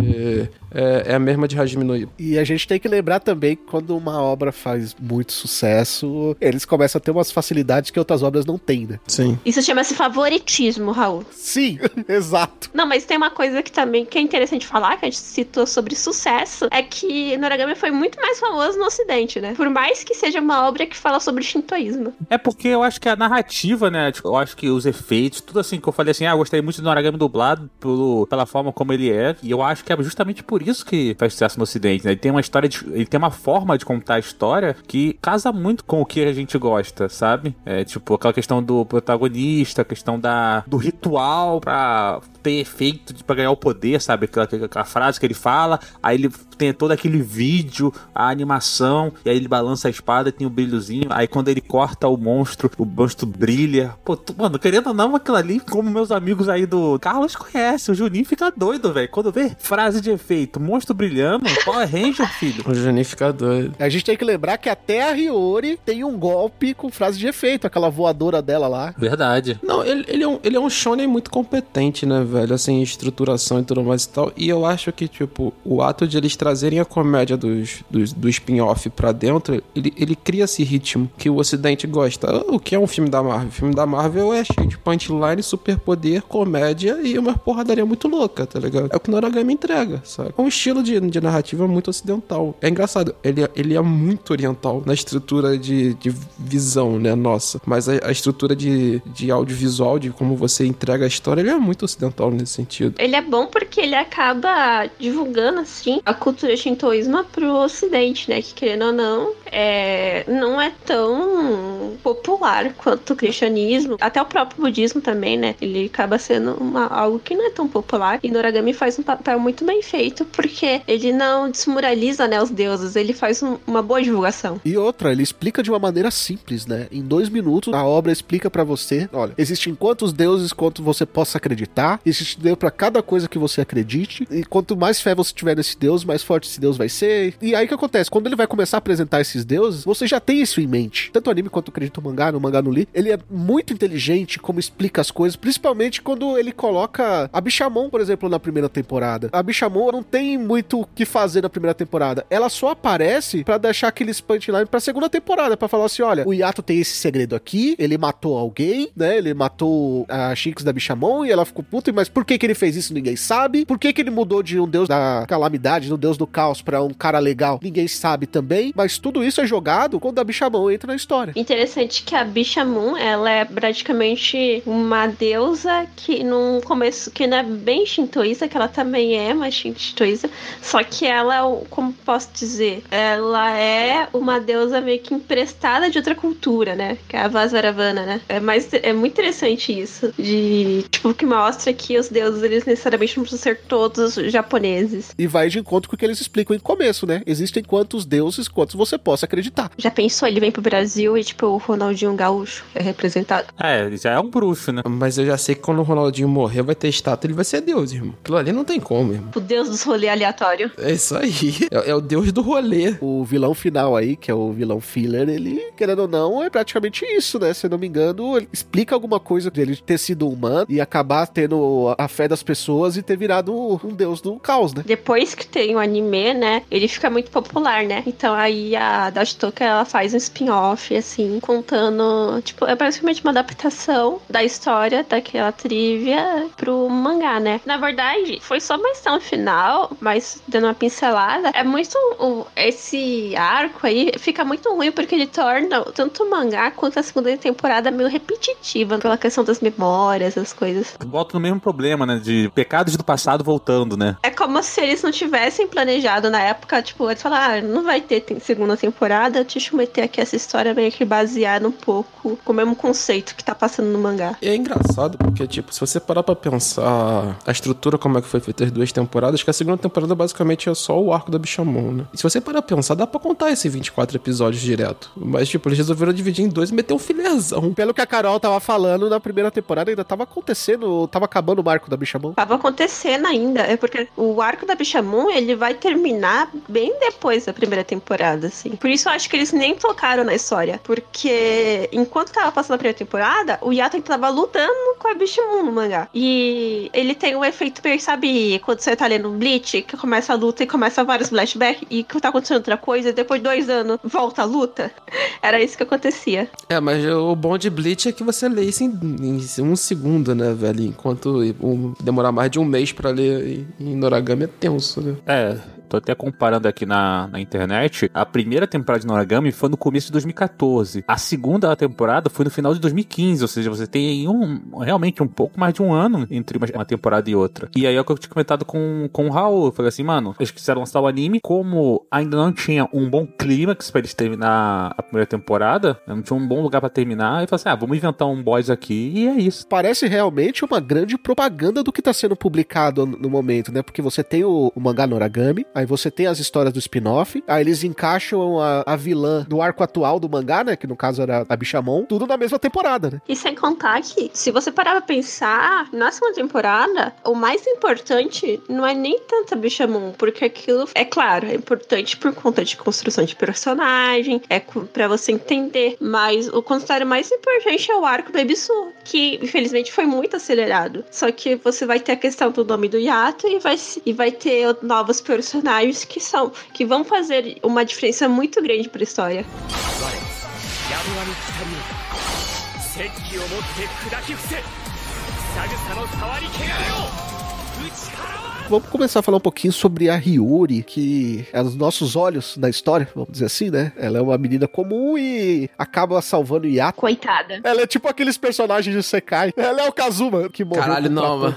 é, é a mesma de Hajime no. E a gente tem que lembrar também que quando uma obra faz muito sucesso, eles começam a ter umas facilidades que outras obras não têm, né? Sim. Isso chama-se favoritismo, Raul. Sim, exato. Não, mas tem uma coisa que também que é interessante falar, que a gente citou sobre sucesso, é que Noragami foi muito mais famoso no ocidente, né? Por mais que seja uma obra que fala sobre shintoísmo. É porque eu acho que a narrativa, né? tipo, eu acho que os efeitos, tudo assim que eu falei assim, ah, eu gostei muito do Noragami dublado pelo, pela forma como ele é. E eu acho que é justamente por isso que faz sucesso no Ocidente, né? Ele tem uma história, de, ele tem uma forma de contar a história que casa muito com o que a gente gosta, sabe? É tipo aquela questão do protagonista, a questão da, do ritual pra ter efeito de, pra ganhar o poder, sabe? Aquela, aquela frase que ele fala, aí ele tem todo aquele vídeo, a animação, e aí ele balança a espada, tem o brilhozinho, aí quando ele corta o monstro, o monstro brilha. Pô, tu- mano, querendo ou não, aquilo ali, como meus amigos aí do Carlos conhecem, o Juninho fica doido, velho. Quando vê frase de efeito, monstro brilhando, Power Ranger, filho. O Juninho fica doido. A gente tem que lembrar que até a Hiyori tem um golpe com frase de efeito, aquela voadora dela lá. Verdade. Não, ele, ele, é um, ele é um shonen muito competente, né, velho? Assim, estruturação e tudo mais e tal. E eu acho que, tipo, o ato de eles trazerem a comédia dos, dos, do spin-off pra dentro, ele, ele cria esse ritmo que o ocidente gosta. O que é um filme da Marvel? O filme da Marvel é cheio de punchline, superpoder, comédia e uma porradaria muito louca, tá ligado? É o que Noragami entrega, sabe? É um estilo de, de narrativa muito ocidental. É engraçado, ele, é- ele é muito oriental na estrutura de, de visão, né, nossa. Mas a, a estrutura de, de audiovisual, de como você entrega a história, ele é muito ocidental nesse sentido. Ele é bom porque ele acaba divulgando, assim, a cultura shintoísmo pro ocidente, né? Que, querendo ou não, é, não é tão popular quanto o cristianismo. Até o próprio budismo também, né? Ele acaba sendo uma- algo que não é tão popular. E Noragami faz um papel muito bem feito porque ele não desmoraliza, né, os deuses. Ele faz um- uma boa divulgação. E outra, ele explica de uma maneira simples, né? Em dois minutos, a obra explica pra você: olha, existem quantos deuses quanto você possa acreditar, existe Deus pra cada coisa que você acredite, e quanto mais fé você tiver nesse Deus, mais forte esse Deus vai ser. E aí o que acontece? Quando ele vai começar a apresentar esses deuses, você já tem isso em mente. Tanto o anime quanto acredito no mangá, no mangá no li, ele é muito inteligente como explica as coisas, principalmente quando ele coloca a Bichamon, por exemplo, na primeira temporada. A Bichamon não tem muito o que fazer na primeira temporada. Ela só aparece pra deixar aqueles punchline pra segunda temporada, pra falar assim, olha, o Yato tem esse segredo aqui, ele matou alguém, né? Ele matou a Shinx da Bichamon e ela ficou puta, mas por que que ele fez isso? Ninguém sabe. Por que que ele mudou de um deus da calamidade, um deus do caos pra um cara legal? Ninguém sabe também, mas tudo isso é jogado quando a Bichamon entra na história. Interessante que a Bicha Moon, ela é praticamente uma deusa que no começo, que não é bem shintoísta, que ela também é mais shintoísta, só que ela, é como posso dizer, ela é uma deusa meio que emprestada de outra cultura, né? Que é a Vasaravana, né? É, mais, é muito interessante isso, de, tipo, que mostra que os deuses, eles necessariamente não precisam ser todos japoneses. E vai de encontro com o que eles explicam em começo, né? Existem quantos deuses quantos você possa acreditar. Já pensou, ele vem pro Brasil e, tipo, o Ronaldinho Gaúcho é representado? É, ele já é um bruxo, né? Mas eu já sei que quando o Ronaldinho morrer, vai ter estátua, ele vai ser Deus, irmão. Aquilo ali não tem como, irmão. O deus dos rolê aleatório. É isso aí. É, é o Deus do rolê. O vilão final aí, que é o vilão filler, ele, querendo ou não, é praticamente isso, né? Se eu não me engano, ele explica alguma coisa de ele ter sido humano e acabar tendo a fé das pessoas e ter virado um deus do caos, né? Depois que tem o anime, né? Ele fica muito popular, né? Então aí a a Dashtoka, ela faz um spin-off, assim, contando, tipo, é basicamente uma adaptação da história daquela trivia pro mangá, né? Na verdade, foi só uma no final, mas dando uma pincelada, é muito, o- esse arco aí fica muito ruim porque ele torna tanto o mangá quanto a segunda temporada meio repetitiva pela questão das memórias, as coisas. Volta no mesmo problema, né? De pecados do passado voltando, né? É como se eles não tivessem planejado na época, tipo, eles falaram, ah, não vai ter segunda temporada, deixa eu meter aqui essa história meio que baseada um pouco com o mesmo conceito que tá passando no mangá. E é engraçado porque, tipo, se você parar pra pensar a estrutura, como é que foi feita as duas temporadas, que a segunda temporada basicamente é só o arco da Bichamon, né? E se você parar pra pensar, dá pra contar esses 24 episódios direto. Mas, tipo, eles resolveram dividir em dois e meter um filerzão. Pelo que a Carol tava falando, na primeira temporada ainda tava acontecendo, tava acabando o marco da Bichamon. Tava acontecendo ainda, é porque o arco da Bichamon, ele vai terminar bem depois da primeira temporada, assim. Por isso eu acho que eles nem tocaram na história, porque enquanto tava passando a primeira temporada, o Yato tava lutando com a Bichamon no mangá. E ele tem um efeito meio, sabe, quando você tá lendo um Bleach, que começa a luta e começa vários flashbacks e que tá acontecendo outra coisa, e depois de dois anos volta a luta. Era isso que acontecia. É, mas o bom de Bleach é que você lê isso em, em um segundo, né, velho? Enquanto um- demorar mais de um mês pra ler em, em Noragami é tenso, né? É, tô até comparando aqui na, na internet. A primeira temporada de Noragami foi no começo de 2014. A segunda temporada foi no final de 2015. Ou seja, você tem um, realmente um pouco mais de um ano entre uma, uma temporada e outra. E aí é o que eu tinha comentado com, com o Raul. Eu falei assim, mano, eles quiseram lançar o anime. Como ainda não tinha um bom clímax pra eles terminar a primeira temporada, não tinha um bom lugar pra terminar. E falei assim, ah, vamos inventar um boys aqui. E é isso. Parece realmente uma grande propaganda do que tá sendo publicado no momento, né? Porque você tem o, o mangá Noragami, aí você tem as histórias do spin-off, aí eles encaixam a, a vilã do arco atual do mangá, né? Que no caso era a Bichamon, tudo na mesma temporada, né? E sem contar que, se você parar pra pensar, na segunda temporada, o mais importante não é nem tanto a Bichamon, porque aquilo, é claro, é importante por conta de construção de personagem, é pra você entender, mas o considerado mais importante é o arco do Ebisu, que infelizmente foi muito acelerado. Só que você vai ter a questão do nome do Yato e vai, e vai ter novos personagens que são, que vão fazer uma diferença muito grande pra história. や Vamos começar a falar um pouquinho sobre a Hiyori, que é os nossos olhos da história, vamos dizer assim, né? Ela é uma menina comum e acaba salvando o Coitada. Ela é tipo aqueles personagens de Sekai. Ela é o Kazuma que morreu. Caralho, não, mano.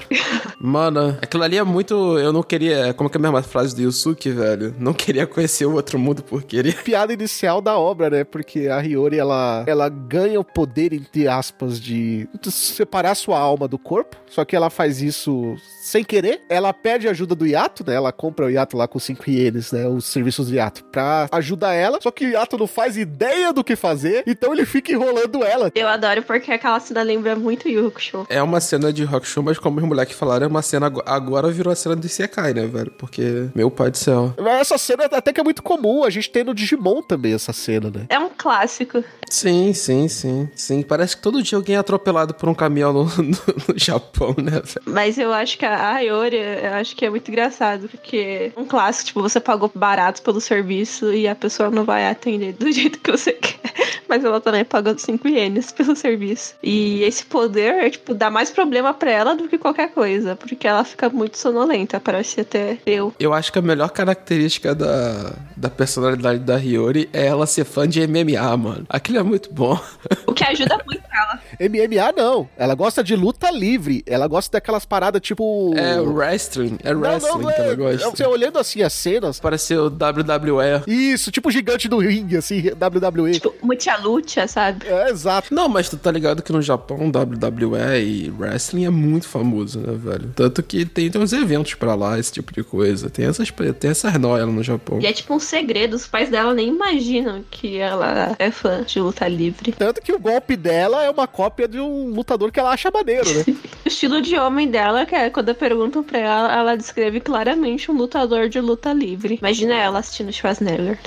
mano, aquilo ali é muito... Eu não queria... Como que é a mesma frase do Yusuke, velho? Não queria conhecer o outro mundo por querer. Piada inicial da obra, né? Porque a Hiyori, ela, ela ganha o poder, entre aspas, de separar sua alma do corpo. Só que ela faz isso sem querer. Ela perde pede ajuda do Yato, né? Ela compra o Yato lá com 5 ienes, né? Os serviços do Yato pra ajudar ela. Só que o Yato não faz ideia do que fazer. Então ele fica enrolando ela. Eu adoro porque aquela cena lembra muito Yu Hakusho. É uma cena de rock show, mas como os moleques falaram, é uma cena. ago- Agora virou a cena do Isekai, né, velho? Porque, meu pai do céu. Mas essa cena até que é muito comum. A gente tem no Digimon também essa cena, né? É um clássico. Sim, sim, sim. Sim, parece que todo dia alguém é atropelado por um caminhão no, no- no Japão, né, velho? Mas eu acho que a Ayori, eu acho que é muito engraçado, porque um clássico, tipo, você pagou barato pelo serviço e a pessoa não vai atender do jeito que você quer. Mas ela também pagou 5 ienes pelo serviço. E esse poder, tipo, dá mais problema pra ela do que qualquer coisa, porque ela fica muito sonolenta, parece até eu. Eu acho que a melhor característica da, da personalidade da Hiyori é ela ser fã de MMA, mano. Aquilo é muito bom. O que ajuda muito ela. MMA não. Ela gosta de luta livre. Ela gosta daquelas paradas tipo. É wrestling. É Não, wrestling não, que ela é, gosta. Você olhando assim as cenas. Parece o WWE. Isso, tipo gigante do ringue, assim, WWE. Tipo, muita luta, sabe? É, exato. Não, mas tu tá ligado que no Japão WWE e wrestling é muito famoso, né, velho? Tanto que tem, tem uns eventos pra lá, esse tipo de coisa. Tem essas, tem essas noias no Japão. E é tipo um segredo, os pais dela nem imaginam que ela é fã de luta livre. Tanto que o golpe dela é uma cópia de um lutador que ela acha maneiro, né? O estilo de homem dela, que é quando perguntam pra ela, ela descreve claramente um lutador de luta livre. Imagina ela assistindo Schwarzenegger.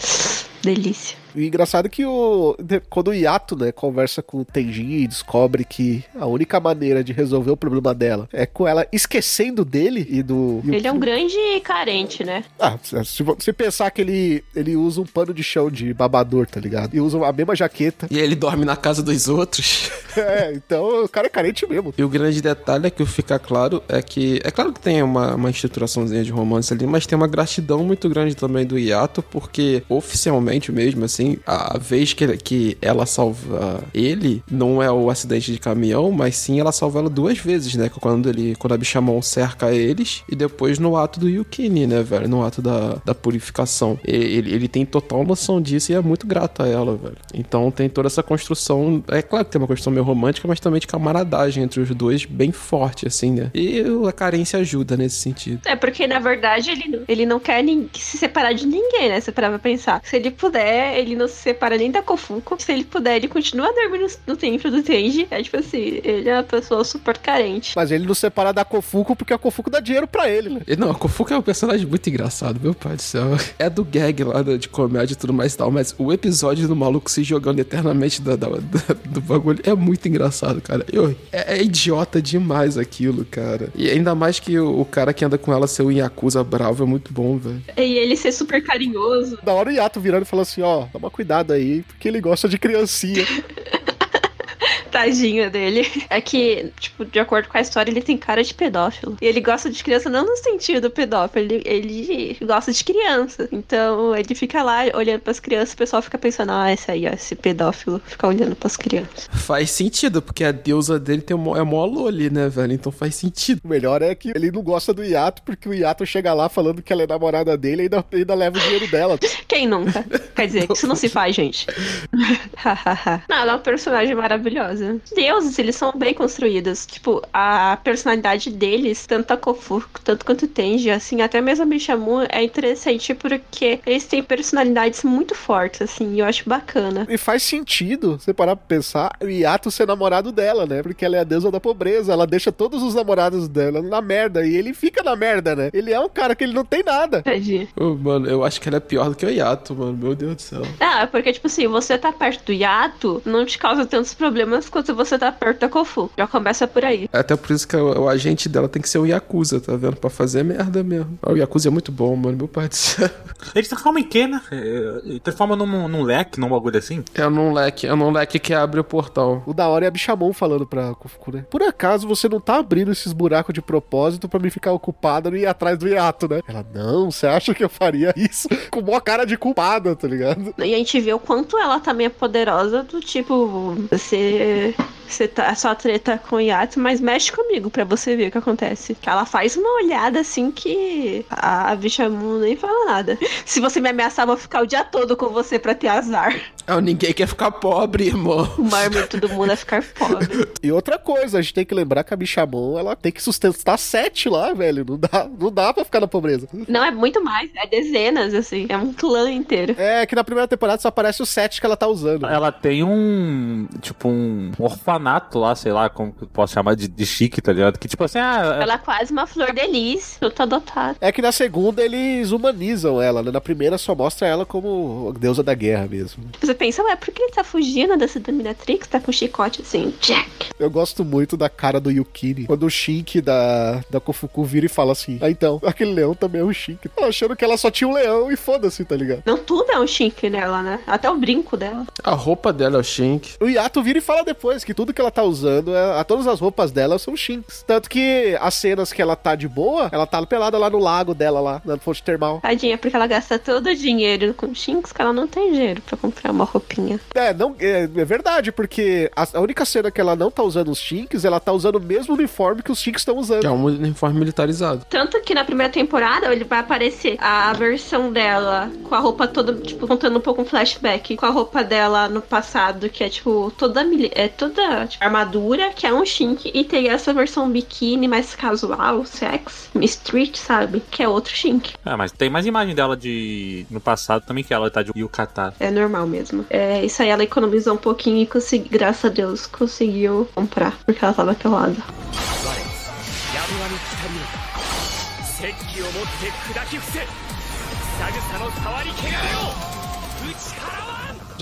Delícia. E engraçado que o, de- quando o Yato, né, conversa com o Tenjin e descobre que a única maneira de resolver o problema dela é com ela esquecendo dele e do. e o- Ele é um grande carente, né? Ah, se você pensar que ele, ele usa um pano de chão de babador, tá ligado? E usa a mesma jaqueta. E ele dorme na casa dos outros. É, então o cara é carente mesmo. E o grande detalhe é que o fica claro é que. É claro que tem uma, uma estruturaçãozinha de romance ali, mas tem uma gratidão muito grande também do Yato, porque oficialmente mesmo, assim, a vez que, que ela salva ele, não é o acidente de caminhão, mas sim ela salva ela duas vezes, né? Quando ele. Quando a Bichamon cerca eles, e depois no ato do Yukini, né, velho? No ato da, da purificação. Ele, ele tem total noção disso e é muito grato a ela, velho. Então tem toda essa construção. É claro que tem uma construção meio romântica, mas também de camaradagem entre os dois bem forte, assim, né? E a carência ajuda nesse sentido. É porque, na verdade, ele, ele não quer se separar de ninguém, né? Parar pra pensar. Se ele puder, ele não se separa nem da Kofuko. Se ele puder, ele continua dormindo no, no templo do Tenji. É tipo assim, ele é uma pessoa super carente. Mas ele não separa da Kofuko porque a Kofuko dá dinheiro pra ele, né? Não, a Kofuka é um personagem muito engraçado, meu pai do céu. É do gag lá da- de comédia e tudo mais e tal, mas o episódio do maluco se jogando eternamente da- da- da- do bagulho é muito engraçado, cara. Eu, é, é idiota demais aquilo, cara. E ainda mais que o, o cara que anda com ela ser o Yakuza bravo é muito bom, velho. E ele ser super carinhoso. Da hora o Yato virando e falando assim, ó, toma cuidado aí, porque ele gosta de criancinha. Tadinho dele. É que, tipo, de acordo com a história, ele tem cara de pedófilo. E ele gosta de criança não no sentido pedófilo, ele, ele gosta de criança. Então ele fica lá olhando pras crianças e o pessoal fica pensando, ah, esse aí, ó, esse pedófilo, fica olhando pras crianças. Faz sentido, porque a deusa dele tem mó, é mó loli, né, velho? Então faz sentido. O melhor é que ele não gosta do Yato, porque o Yato chega lá falando que ela é namorada dele e ainda, ainda leva o dinheiro dela. Quem nunca? Quer dizer, isso não se faz, gente. Não, ela é uma personagem maravilhosa. Deuses, eles são bem construídos. Tipo, a personalidade deles, tanto a Kofuku, tanto quanto o Tenji, assim, até mesmo a Bishamu, é interessante porque eles têm personalidades muito fortes, assim, e eu acho bacana. E faz sentido, você parar pra pensar, o Yato ser namorado dela, né? Porque ela é a deusa da pobreza, ela deixa todos os namorados dela na merda, e ele fica na merda, né? Ele é um cara que ele não tem nada. Tadinho. Ô, mano, eu acho que ela é pior do que o Yato, mano. Meu Deus do céu. Ah, é porque, tipo assim, você tá perto do Yato não te causa tantos problemas quanto você tá perto da Kofu. Já começa por aí. É até por isso que o, o agente dela tem que ser o Yakuza, tá vendo? Pra fazer merda mesmo. Ah, O Yakuza é muito bom, mano. Meu pai do céu. Ele transforma em quê, né? É, Ele transforma num, num leque, num bagulho assim. É num leque, é num leque que abre o portal. O da hora é a Bichamon falando pra Kofuku, né? Por acaso você não tá abrindo esses buracos de propósito pra me ficar ocupada e ir atrás do Yato, né? Ela, não, você acha que eu faria isso? Com mó cara de culpada, tá ligado? E a gente vê o quanto ela também é poderosa, do tipo, você. Você tá só treta com o Yato, mas mexe comigo pra você ver o que acontece. Que ela faz uma olhada assim que a bicha Moon nem fala nada. Se você me ameaçar, eu vou ficar o dia todo com você pra ter azar. Ah, ninguém quer ficar pobre, irmão. O maior medo do mundo é ficar pobre. E outra coisa, a gente tem que lembrar que a Bichamon, ela tem que sustentar sete lá, velho. Não dá, não dá pra ficar na pobreza. Não, é muito mais, é dezenas, assim. É um clã inteiro. É que na primeira temporada só aparece os sete que ela tá usando. Ela tem um. Tipo, um orfanato lá, sei lá, como que eu posso chamar de, de chique, tá ligado? Que tipo assim, ah. Ela é quase uma flor de lis. Eu tô adotada. É que na segunda eles humanizam ela, né? Na primeira só mostra ela como a deusa da guerra mesmo. Você pensa, ué, por que ele tá fugindo dessa dominatrix? Tá com um chicote assim, Jack. Eu gosto muito da cara do Yukini. Quando o Shink da, da Kofuku vira e fala assim: Ah, então, aquele leão também é um Shink. Ela achando que ela só tinha um leão e foda-se, tá ligado? Não tudo é um chique nela, né? Até o brinco dela. A roupa dela é o Shink. O Yato vira e fala depois que tudo que ela tá usando, é, a, todas as roupas dela são Shinks. Tanto que as cenas que ela tá de boa, ela tá pelada lá no lago dela, lá, na fonte termal. Tadinha, porque ela gasta todo o dinheiro com chinks que ela não tem dinheiro pra comprar uma roupinha. É, não, é, é verdade, porque a, a única cena que ela não tá usando os Shinks, ela tá usando o mesmo uniforme que os Shinks estão usando. Que é um uniforme militarizado. Tanto que na primeira temporada ele vai aparecer a versão dela com a roupa toda, tipo, contando um pouco um flashback, com a roupa dela no passado, que é tipo toda mili- é toda tipo, armadura, que é um shink, e tem essa versão biquíni mais casual, sex, street, sabe? Que é outro shink. Ah, mas tem mais imagem dela de. No passado também que ela tá de yukata. É normal mesmo. É, isso aí ela economizou um pouquinho e consegui, graças a Deus, conseguiu comprar, porque ela tava pelada.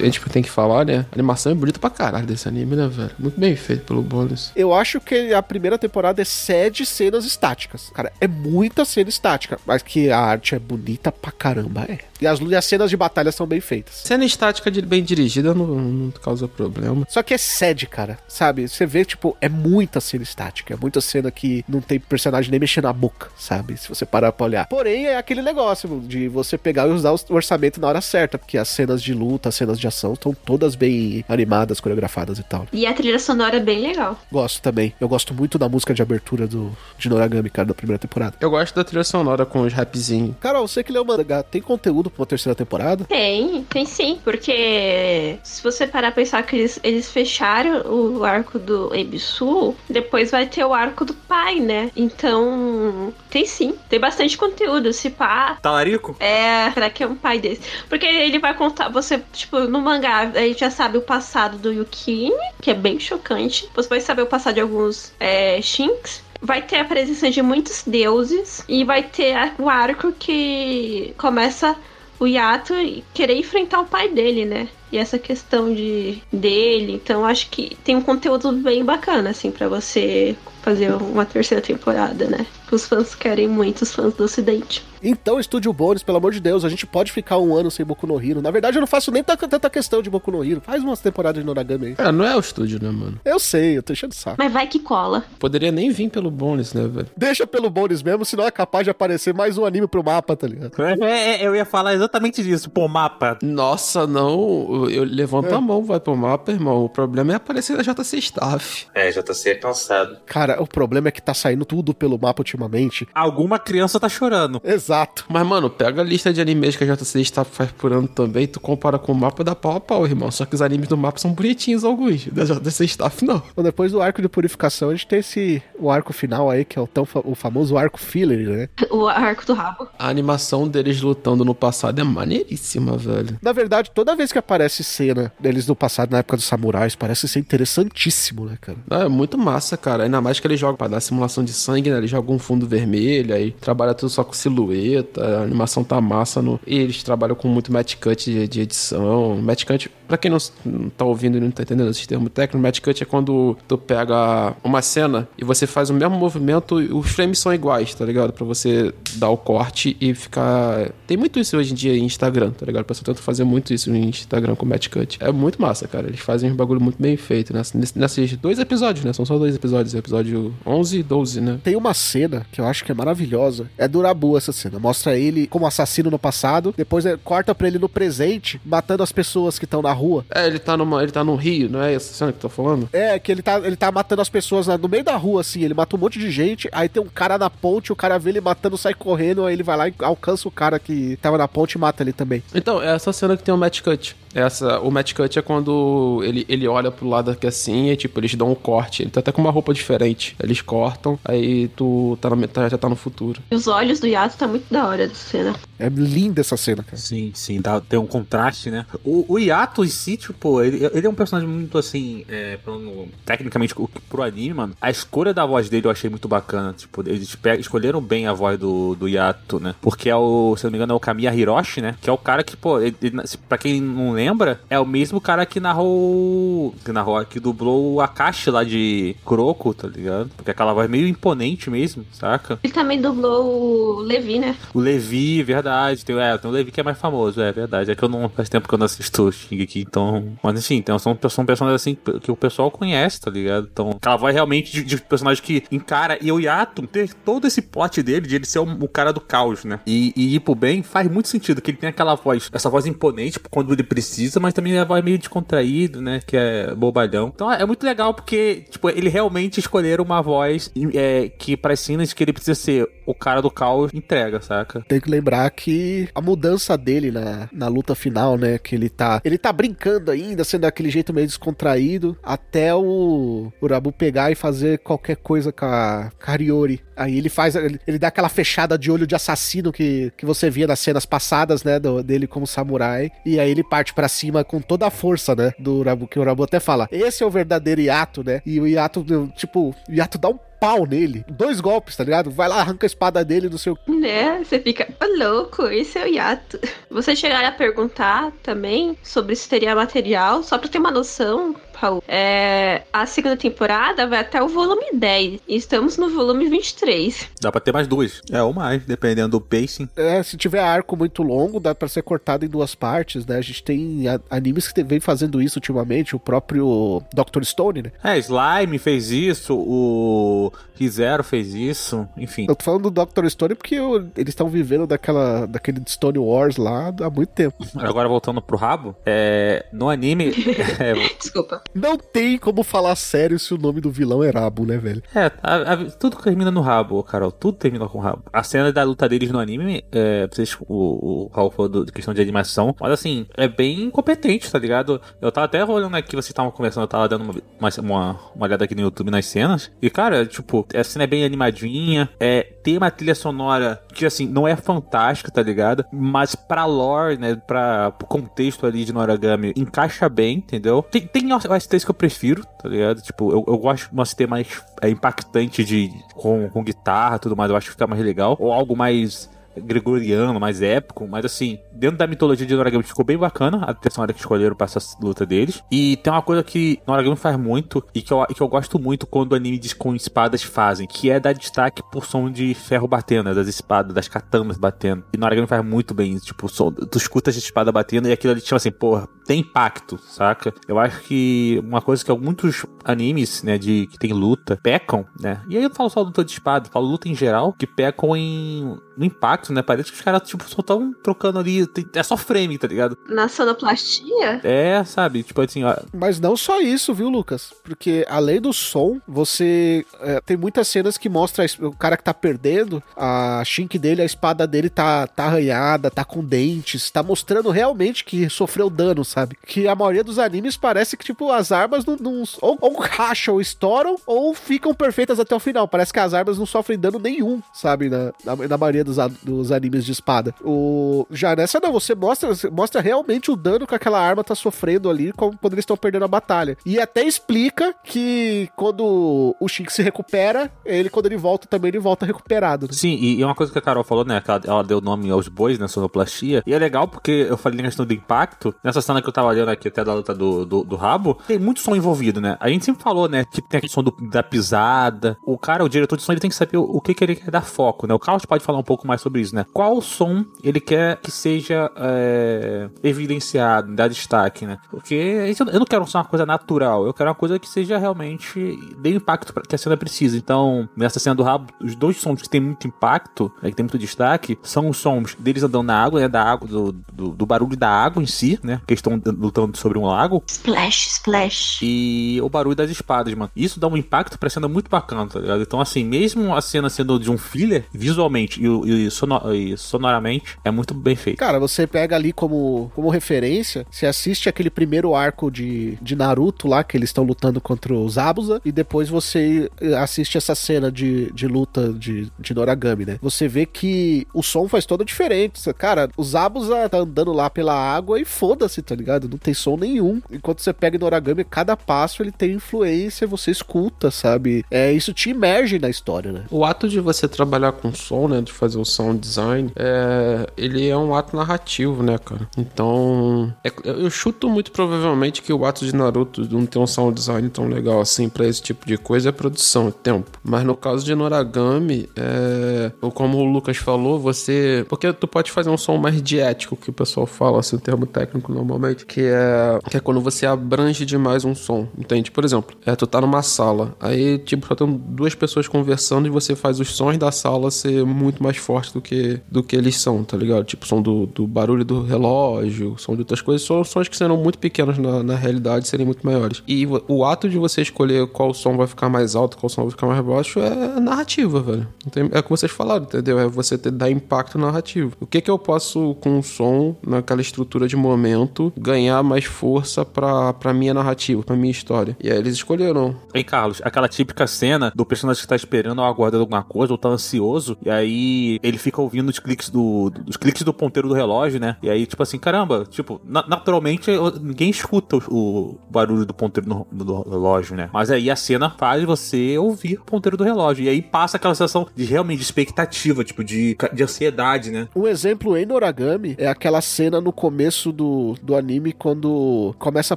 A gente tem que falar, né? A animação é bonita pra caralho desse anime, né, velho? Muito bem feito pelo Bones. Eu acho que a primeira temporada excede cenas estáticas. Cara, é muita cena estática, mas que a arte é bonita pra caramba, é. E as, e as cenas de batalha são bem feitas. Cena estática de, bem dirigida não, não causa problema. Só que excede, cara, sabe? Você vê, tipo, é muita cena estática. É muita cena que não tem personagem nem mexendo a boca, sabe? Se você parar pra olhar. Porém, é aquele negócio de você pegar e usar o orçamento na hora certa, porque as cenas de luta, as cenas de ação estão todas bem animadas, coreografadas e tal. E a trilha sonora é bem legal. Gosto também. Eu gosto muito da música de abertura do, de Noragami, cara, da primeira temporada. Eu gosto da trilha sonora com os rapzinhos. Carol, você que leu o mangá, tem conteúdo pra uma terceira temporada? Tem, tem sim. Porque se você parar pra pensar que eles, eles fecharam o arco do Ebisu, depois vai ter o arco do pai, né? Então, tem sim. Tem bastante conteúdo. Se pá, Talarico? É, será que é um pai desse? Porque ele vai contar, você, tipo, no mangá, a gente já sabe o passado do Yukine, que é bem chocante. Você vai saber o passado de alguns é, Shinks. Vai ter a presença de muitos deuses. E vai ter o arco que começa o Yato querer enfrentar o pai dele, né? E essa questão de dele. Então, acho que tem um conteúdo bem bacana, assim, pra você fazer uma terceira temporada, né? Os fãs querem muito, os fãs do Ocidente. Então, Estúdio Bones, pelo amor de Deus, a gente pode ficar um ano sem Boku no Hero. Na verdade, eu não faço nem tanta, questão de Boku no Hero. Faz umas temporadas de Noragami aí. É, não é o estúdio, né, mano? Eu sei, eu tô enchendo o saco. Mas vai que cola. Poderia nem vir pelo Bones, né, velho? Deixa pelo Bones mesmo, senão é capaz de aparecer mais um anime pro mapa, tá ligado? É, é, eu ia falar exatamente disso. Pô, mapa. Nossa, não. Eu, levanto a mão, vai pro mapa, irmão. O problema é aparecer na JC Staff. É, JC é cansado. Cara, o problema é que tá saindo tudo pelo mapa ultimamente. Alguma criança tá chorando. Exato. Mas, mano, pega a lista de animes que a JC Staff faz por ano também, tu compara com o mapa da pau a pau, irmão. Só que os animes do mapa são bonitinhos alguns. Da JC Staff, não. Então, depois do arco de purificação, a gente tem esse o arco final aí, que é o, tão fa- o famoso arco filler, né? O arco do rabo. A animação deles lutando no passado é maneiríssima, velho. Na verdade, toda vez que aparece cena deles no passado, na época dos samurais, parece ser interessantíssimo, né, cara? É muito massa, cara. Ainda mais que eles jogam pra dar simulação de sangue, né? Eles jogam um fundo vermelho, aí trabalha tudo só com silhueta, a animação tá massa. No... E eles trabalham com muito match cut de, de edição. Match cut, pra quem não, não tá ouvindo e não tá entendendo esse termo técnico, match cut é quando tu pega uma cena e você faz o mesmo movimento e os frames são iguais, tá ligado? Pra você dar o corte e ficar. Tem muito isso hoje em dia em Instagram, tá ligado? O pessoal tenta fazer muito isso no Instagram com match cut. É muito massa, cara. Eles fazem um bagulho muito bem feito nesse- nesses dois episódios, né? São só dois episódios, episódio 11 e 12, né? Tem uma cena que eu acho que é maravilhosa. É do Rabu essa cena. Mostra ele como assassino no passado, depois é, corta pra ele no presente, matando as pessoas que estão na rua. É, ele tá, numa, ele tá num rio, não é essa cena que eu tô falando? É, que ele tá, ele tá matando as pessoas no meio da rua, assim. Ele mata um monte de gente, aí tem um cara na ponte, o cara vê ele matando, sai correndo, aí ele vai lá e alcança o cara que tava na ponte e mata ele também. Então, é essa cena que tem o match cut. Essa, o match cut é quando ele, ele olha pro lado aqui assim e, tipo, eles dão um corte. Ele tá até com uma roupa diferente. Eles cortam, aí tu tá na, tá- já tá no futuro. E os olhos do Yato tá muito da hora dessa cena. É linda essa cena, cara. Sim, sim, dá, tem um contraste, né? O, o Yato em si, tipo, ele, ele é um personagem muito assim, é, falando tecnicamente o- pro anime, mano. A escolha da voz dele eu achei muito bacana. Tipo, eles escolheram bem a voz do, do Yato, né? Porque é o, se eu não me engano, é o Kamiya Hiroshi, né? Que é o cara que, pô, ele, ele- pra quem não lembra, é o mesmo cara que narrou. Que narrou, que dublou o Akashi lá de Kuroko, tá ligado? Porque aquela voz meio imponente mesmo, saca? Ele também dublou o Levi, né? O Levi, verdade. Tem, é, tem o Levi que é mais famoso, é verdade. É que eu não faz tempo que eu não assisto Shingeki, então. Mas enfim, então são, são personagens assim que o pessoal conhece, tá ligado? Então, aquela voz realmente de, de personagem que encara. E o Yato ter todo esse plot dele, de ele ser o, o cara do caos, né? E, e ir pro bem faz muito sentido, que ele tem aquela voz, essa voz imponente quando ele precisa, mas também é a voz meio descontraído, né? Que é bobalhão. Então é muito legal porque, tipo, ele realmente escolheram uma voz é, que para cenas que ele precisa ser o cara do caos entrega, saca? Tem que lembrar que a mudança dele na, na luta final, né? Que ele tá. Ele tá brincando ainda, sendo daquele jeito meio descontraído, até o, o Rabu pegar e fazer qualquer coisa com a Kariori. Aí ele faz. Ele, ele dá aquela fechada de olho de assassino que, que você via nas cenas passadas, né? do- dele como samurai. E aí ele parte pra cima com toda a força, né? Do Rabu, que o Rabu até fala. Esse é o verdadeiro Yato, né? E o Yato, tipo, Yato dá um pau nele. Dois golpes, tá ligado? Vai lá, arranca a espada dele do seu. Né? Você fica, ô louco, esse é o Yato. Você chegaram a perguntar também sobre se teria material, só pra ter uma noção, Raul. É, a segunda temporada vai até o volume 10. E estamos no volume 23. Dá pra ter mais duas. É, ou mais, dependendo do pacing. É, se tiver arco muito longo, dá pra ser cortado em duas partes, né? A gente tem animes que vem fazendo isso ultimamente, o próprio Dr. Stone, né? É, Slime fez isso, o Rizero fez isso, enfim. Eu tô falando do Dr. Stone porque eu- eles estão vivendo daquela, daquele Stone Wars lá há muito tempo. Agora voltando pro rabo, é, no anime. é, Desculpa. Não tem como falar sério se o nome do vilão é Rabo, né, velho? É, a- a- tudo termina no rabo, Carol. Tudo termina com rabo. A cena da luta deles no anime, é, vocês, o, o Raul falou de questão de animação, mas assim, é bem competente, tá ligado? Eu tava até olhando aqui, vocês estavam conversando, eu tava dando uma, uma, uma olhada aqui no YouTube nas cenas, e cara, tipo, a cena é bem animadinha, é, tem uma trilha sonora que, assim, não é fantástica, tá ligado? Mas pra lore, né, pra pro contexto ali de Noragami, encaixa bem, entendeu? Tem, tem OSTs que eu prefiro, tá ligado? Tipo, eu, eu gosto de uma OST mais é, impactante de, com, com guitarra e tudo mais, eu acho que fica mais legal. Ou algo mais gregoriano, mais épico, mas assim, dentro da mitologia de Noragami ficou bem bacana a sonora que escolheram pra essa luta deles. E tem uma coisa que Noragami faz muito e que eu, que eu gosto muito quando animes com espadas fazem, que é dar destaque por som de ferro batendo, né, das espadas, das katanas batendo. E Noragami faz muito bem tipo, som, tu escuta essa espada batendo e aquilo ali, tipo assim, porra, tem impacto, saca? Eu acho que uma coisa que muitos animes, né, de que tem luta, pecam, né? E aí eu não falo só luta de espada, eu falo luta em geral, que pecam em no impacto, né? Parece que os caras, tipo, só tão trocando ali. tem- é só frame, tá ligado? Na sonoplastia, É, sabe? Tipo assim, ó. Mas não só isso, viu, Lucas? Porque além do som, você é, tem muitas cenas que mostra o cara que tá perdendo, a chink dele, a espada dele tá, tá arranhada, tá com dentes, tá mostrando realmente que sofreu dano, sabe? Que a maioria dos animes parece que, tipo, as armas não, não- ou, ou racham, estouram, ou ficam perfeitas até o final. Parece que as armas não sofrem dano nenhum, sabe? Na, na, na maioria dos, dos animes de espada. O, já nessa não, você mostra, mostra realmente o dano que aquela arma tá sofrendo ali como- quando eles estão perdendo a batalha. E até explica que quando o Shink se recupera, ele, quando ele volta também, ele volta recuperado. né? Sim, e, e uma coisa que a Carol falou, né? Que ela, ela deu nome aos bois, né? Sonoplastia. E é legal porque eu falei na questão do impacto. Nessa cena que eu tava olhando aqui até da luta do, do, do rabo, tem muito som envolvido, né? A gente sempre falou, né? Que tem aquele som do- da pisada. O cara, o diretor de som, ele tem que saber o, o que, que ele quer dar foco, né? O Carlos pode falar um pouco mais sobre isso, né? Qual som ele quer que seja é, evidenciado, dar destaque, né? Porque eu não quero só uma coisa natural, eu quero uma coisa que seja realmente dê impacto que a cena precisa. Então, nessa cena do rabo, os dois sons que tem muito impacto, né, que tem muito destaque, são os sons deles andando na água, né? Da água, do, do, do barulho da água em si, né? Que estão lutando sobre um lago. splash, splash. E o barulho das espadas, mano. Isso dá um impacto pra cena muito bacana, tá ligado? Então, assim, mesmo a cena sendo de um filler, visualmente e, e, sono- e sonoramente, é muito bem feito. Cara, você pega ali como, como referência, você assiste aquele primeiro arco de, de Naruto lá, que eles estão lutando contra os Abusa, e depois você assiste essa cena de, de luta de, de Noragami, né? Você vê que o som faz toda a diferença. Cara, os Abusa tá andando lá pela água e foda-se, tá ligado? Não tem som nenhum. Enquanto você pega em Noragami, cada passo ele tem influência, você escuta, sabe? É, isso te imerge na história, né? O ato de você trabalhar com som, né, de fazer o sound design, é, ele é um ato narrativo, né, cara? Então, é- eu chuto muito provavelmente que o ato de Naruto não ter um sound design tão legal assim pra esse tipo de coisa é produção, é tempo. Mas no caso de Noragami, é, ou como o Lucas falou, você, porque tu pode fazer um som mais diético, que o pessoal fala, assim, o termo técnico normalmente, que é, que é quando você abrange demais um som, entende? Por exemplo, é, tu tá numa sala, aí, tipo, só tem duas pessoas conversando e você faz os sons da sala ser muito mais fortes do que, do que eles são, tá ligado? Tipo, som do, do barulho do relógio, som de outras coisas, são sons que serão muito pequenos na, na realidade, serem muito maiores. E o, ato de você escolher qual som vai ficar mais alto, qual som vai ficar mais baixo, é narrativa, velho. É o que vocês falaram, entendeu? É você ter, dar impacto narrativo. O que que eu posso, com o som, naquela estrutura de momento, ganhar mais força pra, pra minha narrativa, pra minha história. E aí eles escolheram. Hein, Carlos, aquela típica cena do personagem que tá esperando ou aguardando alguma coisa, ou tá ansioso, e aí ele fica ouvindo os cliques do, os cliques do ponteiro do relógio, né? E aí, tipo assim, caramba, tipo, na- naturalmente ninguém escuta o, o barulho do ponteiro no- do, relógio, né? Mas aí a cena faz você ouvir o ponteiro do relógio. E aí passa aquela sensação de realmente de expectativa, tipo, de, de ansiedade, né? Um exemplo em Noragami é aquela cena no começo do, do anime anime quando começa a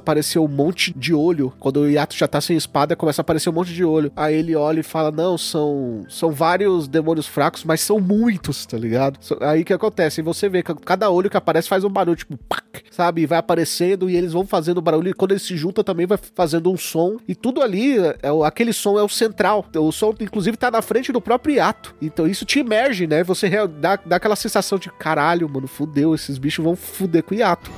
aparecer um monte de olho. Quando o Yato já tá sem espada, começa a aparecer um monte de olho. Aí ele olha e fala: Não, são, são vários demônios fracos, mas são muitos, tá ligado? Aí que acontece? Você vê que cada olho que aparece faz um barulho, tipo, pac, sabe? E vai aparecendo e eles vão fazendo barulho. E quando eles se juntam também vai fazendo um som. E tudo ali, é, aquele som é o central. O som, inclusive, tá na frente do próprio Yato. Então isso te emerge, né? Você dá, dá aquela sensação de caralho, mano, fudeu, esses bichos vão fuder com o Yato.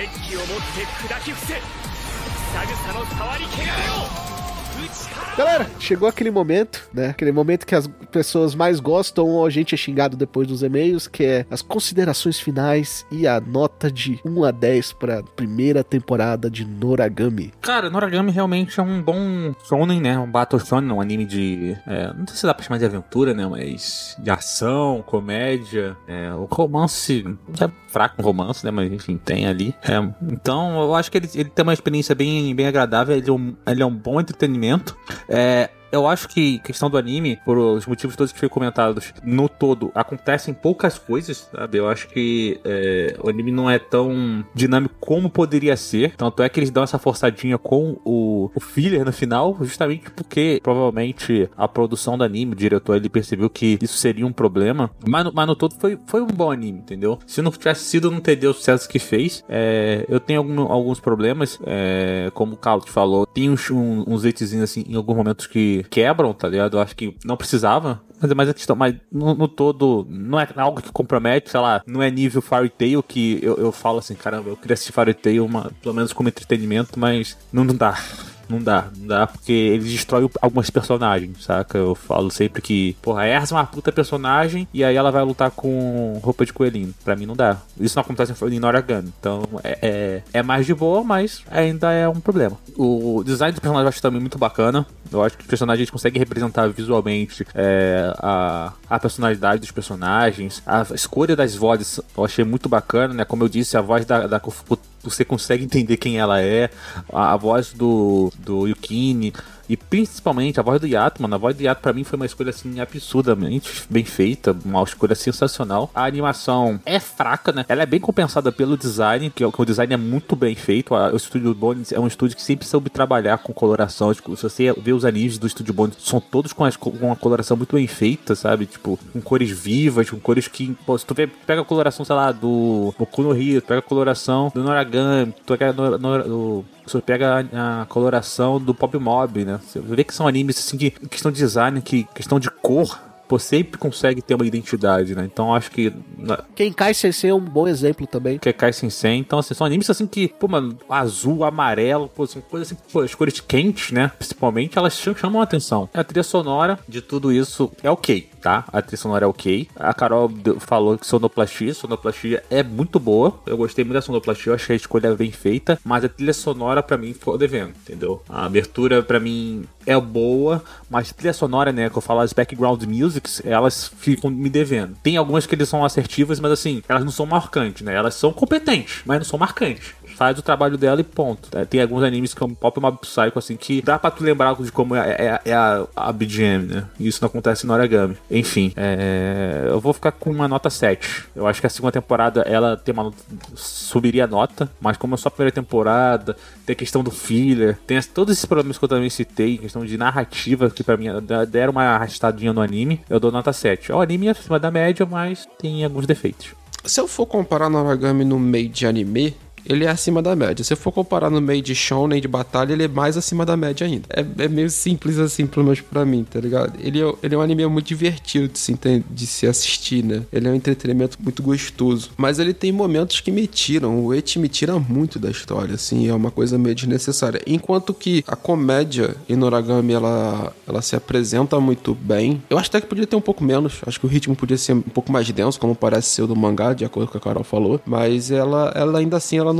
石器を持って砕き伏せ草草の触り汚れを Galera, chegou aquele momento, né? Aquele momento que as pessoas mais gostam ou a gente é xingado depois dos e-mails, que é as considerações finais e a nota de 1 a 10 pra primeira temporada de Noragami. Cara, Noragami realmente é um bom shonen, né? Um battle shonen, um anime de... é, não sei se dá pra chamar de aventura, né? Mas de ação, comédia. É, o romance... É fraco um romance, né? Mas enfim, tem ali. É, então, eu acho que ele, ele tem uma experiência bem, bem agradável. Ele é, um, ele é um bom entretenimento. 诶、Eu acho que questão do anime, por os motivos todos que foram comentados, no todo, acontecem poucas coisas, sabe? Eu acho que é, o anime não é tão dinâmico como poderia ser. Tanto é que eles dão essa forçadinha com o, o filler no final, justamente porque provavelmente a produção do anime, o diretor, ele percebeu que isso seria um problema. Mas mas no todo foi, foi um bom anime, entendeu? Se não tivesse sido, não teria o sucesso que fez. É, eu tenho algum- alguns problemas, é, como o Carlos falou, tem uns, um, uns hatezinhos assim em alguns momentos que quebram, tá ligado? Eu acho que não precisava. Mas, mas a questão, mas no, no todo, não é algo que compromete, sei lá, não é nível Fairy Tail que eu, eu falo assim, caramba, eu queria assistir Fairy Tail, pelo menos como entretenimento, mas não, não dá. Não dá, não dá, porque ele destrói algumas personagens, saca? Eu falo sempre que, porra, a Erza é uma puta personagem e aí ela vai lutar com roupa de coelhinho. Pra mim não dá. Isso não acontece em Noragami. Então é, é, é mais de boa, mas ainda é um problema. O design do personagem eu acho também muito bacana. Eu acho que os personagens conseguem representar visualmente é, a, a personalidade dos personagens, a escolha das vozes eu achei muito bacana, né? Como eu disse, a voz da, da Kofuku, você consegue entender quem ela é, a, a voz do, do Yukini. E principalmente a voz do Yato, mano. A voz do Yato pra mim foi uma escolha assim absurdamente bem feita, uma escolha sensacional. A animação é fraca, né? Ela é bem compensada pelo design, que, é- que o design é muito bem feito. A- o estúdio Bones é um estúdio que sempre soube trabalhar com coloração. Tipo, se você vê os animes do estúdio Bones, são todos com, as- com uma coloração muito bem feita, sabe? Tipo, com cores vivas, com cores que. Pô, se tu vê, pega a coloração, sei lá, do Boku no Hero, pega a coloração do Noragami, tu pega no, no, do- você pega a, a coloração do Pop Mob, né? Você vê que são animes assim em questão de design, que questão de cor, pô, sempre consegue ter uma identidade, né? Então acho que Quem cai sem ser é um bom exemplo também. que é Kai Sensei. Então, assim, são animes assim que, pô, mano, azul, amarelo, pô, são coisas assim, pô, as cores quentes, né? Principalmente, elas cham- chamam a atenção. A trilha sonora de tudo isso é ok, tá? A trilha sonora é ok. A Carol falou que sonoplastia, sonoplastia é muito boa. Eu gostei muito da sonoplastia, eu achei a escolha bem feita, mas a trilha sonora pra mim ficou devendo, entendeu? A abertura pra mim é boa, mas a trilha sonora, né, que eu falo as background musics, elas ficam me devendo. Tem algumas que eles são assertivas, mas assim, elas não são marcantes, né? Elas são competentes, mas não são marcantes. Faz o trabalho dela e ponto. É, Tem alguns animes que é Pop Mob Psycho, assim, que dá pra tu lembrar de como é, é- é a, a BGM, né? E isso não acontece no Origami. Enfim, é, eu vou ficar com uma nota 7. Eu acho que a segunda temporada, ela tem uma subiria a nota, mas como é só a primeira temporada, tem a questão do filler, tem as- todos esses problemas que eu também citei, questão de narrativa, que pra mim da- deram uma arrastadinha no anime, eu dou nota 7. O anime é acima da média, mas tem alguns defeitos. Se eu for comparar Noragami no meio de anime, ele é acima da média. Se eu for comparar no meio de shonen, de batalha, ele é mais acima da média ainda. É, é meio simples assim, pelo menos pra mim, tá ligado? Ele é, ele é um anime muito divertido de se, de se assistir, né? Ele é um entretenimento muito gostoso. Mas ele tem momentos que me tiram. O Eti me tira muito da história, assim. É uma coisa meio desnecessária. Enquanto que a comédia em Noragami, ela, ela se apresenta muito bem. Eu acho até que podia ter um pouco menos. Acho que o ritmo podia ser um pouco mais denso, como parece ser o do mangá, de acordo com o que a Carol falou. Mas ela, ela ainda assim, ela não,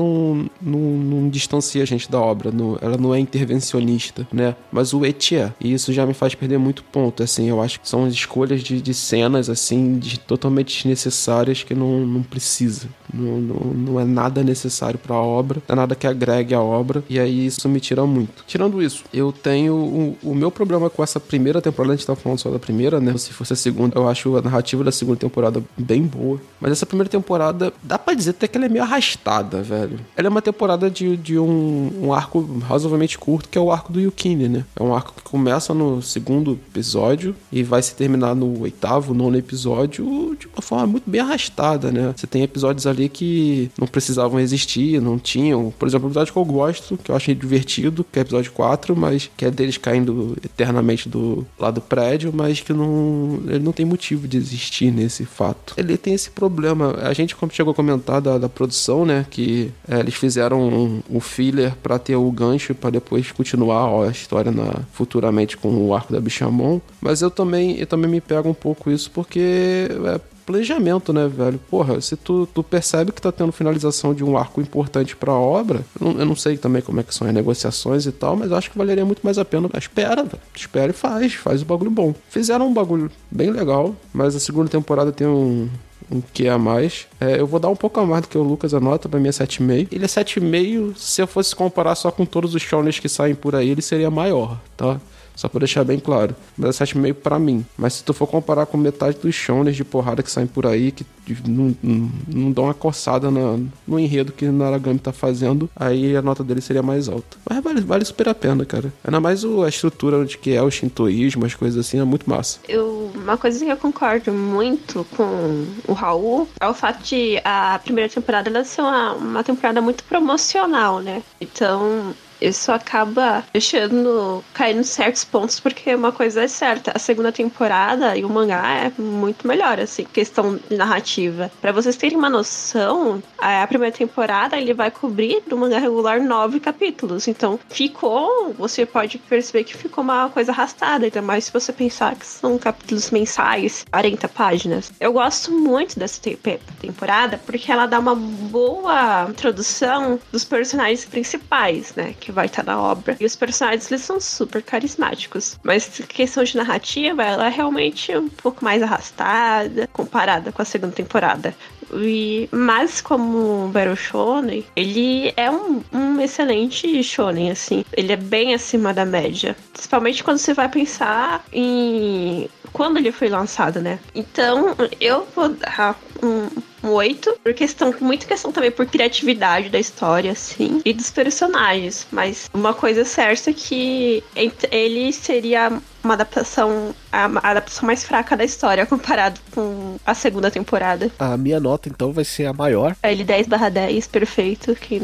não, não distancia a gente da obra. não- ela não é intervencionista, né? Mas o Eti é. E isso já me faz perder muito ponto, assim. Eu acho que são escolhas de, de cenas, assim, de, totalmente desnecessárias que não, não precisa. Não, não, não é nada necessário pra obra, não é nada que agregue a obra, e aí isso me tira muito. Tirando isso, eu tenho o, o meu problema com essa primeira temporada, a gente tá falando só da primeira, né? Se fosse a segunda, eu acho a narrativa da segunda temporada bem boa. Mas essa primeira temporada, dá pra dizer até que ela é meio arrastada, velho. Ela é uma temporada de, de um, um arco razoavelmente curto, que é o arco do Yukine, né? É um arco que começa no segundo episódio e vai se terminar no oitavo, nono episódio de uma forma muito bem arrastada, né? Você tem episódios ali que não precisavam existir, não tinham. Por exemplo, o episódio que eu gosto, que eu achei divertido, que é o episódio 4, mas que é deles caindo eternamente do lá do prédio, mas que não. Ele não tem motivo de existir nesse fato. Ele tem esse problema. A gente, como chegou a comentar da, da produção, né? Que é, eles fizeram um, um filler pra ter o gancho pra depois continuar ó, a história na, futuramente com o arco da Bichamon. Mas eu também, eu também me pego um pouco isso porque. É, planejamento, né, velho? Porra, se tu, tu percebe que tá tendo finalização de um arco importante pra obra, eu não, eu não sei também como é que são as negociações e tal, mas eu acho que valeria muito mais a pena. Espera, velho. Espera e faz. Faz o bagulho bom. Fizeram um bagulho bem legal, mas a segunda temporada tem um, um que a mais. É, eu vou dar um pouco a mais do que o Lucas anota, pra mim é 7,5. Ele é 7,5, se eu fosse comparar só com todos os shonens que saem por aí, ele seria maior, tá? Só pra deixar bem claro. Mas é 7,5 pra mim. Mas se tu for comparar com metade dos shoners de porrada que saem por aí, que não, não, não dão uma coçada no enredo que Naragami tá fazendo, aí a nota dele seria mais alta. Mas vale, vale super a pena, cara. Ainda mais o- a estrutura de que é o shintoísmo, as coisas assim, é muito massa. Eu, uma coisa que eu concordo muito com o Raul é o fato de a primeira temporada ela ser uma, uma temporada muito promocional, né? Então. Isso acaba deixando cair em certos pontos, porque uma coisa é certa, a segunda temporada e o mangá é muito melhor, assim, questão de narrativa. Pra vocês terem uma noção, a primeira temporada ele vai cobrir do mangá regular nove capítulos. Então ficou, você pode perceber que ficou uma coisa arrastada, ainda mais se você pensar que são capítulos mensais, 40 páginas. Eu gosto muito dessa te- temporada porque ela dá uma boa introdução dos personagens principais, né? Que vai estar na obra. E os personagens eles são super carismáticos. Mas questão de narrativa, ela é realmente um pouco mais arrastada comparada com a segunda temporada. E, mas como Battle Shonen, ele é um, um excelente shonen, assim. Ele é bem acima da média. Principalmente quando você vai pensar em quando ele foi lançado, né? Então, eu vou dar um, um 8, por questão, muita questão também por criatividade da história, assim, e dos personagens. Mas uma coisa certa é que ele seria uma adaptação, a, a adaptação mais fraca da história comparado com a segunda temporada. A minha nota, então, vai ser a maior. Ele 10 barra 10, perfeito. Quem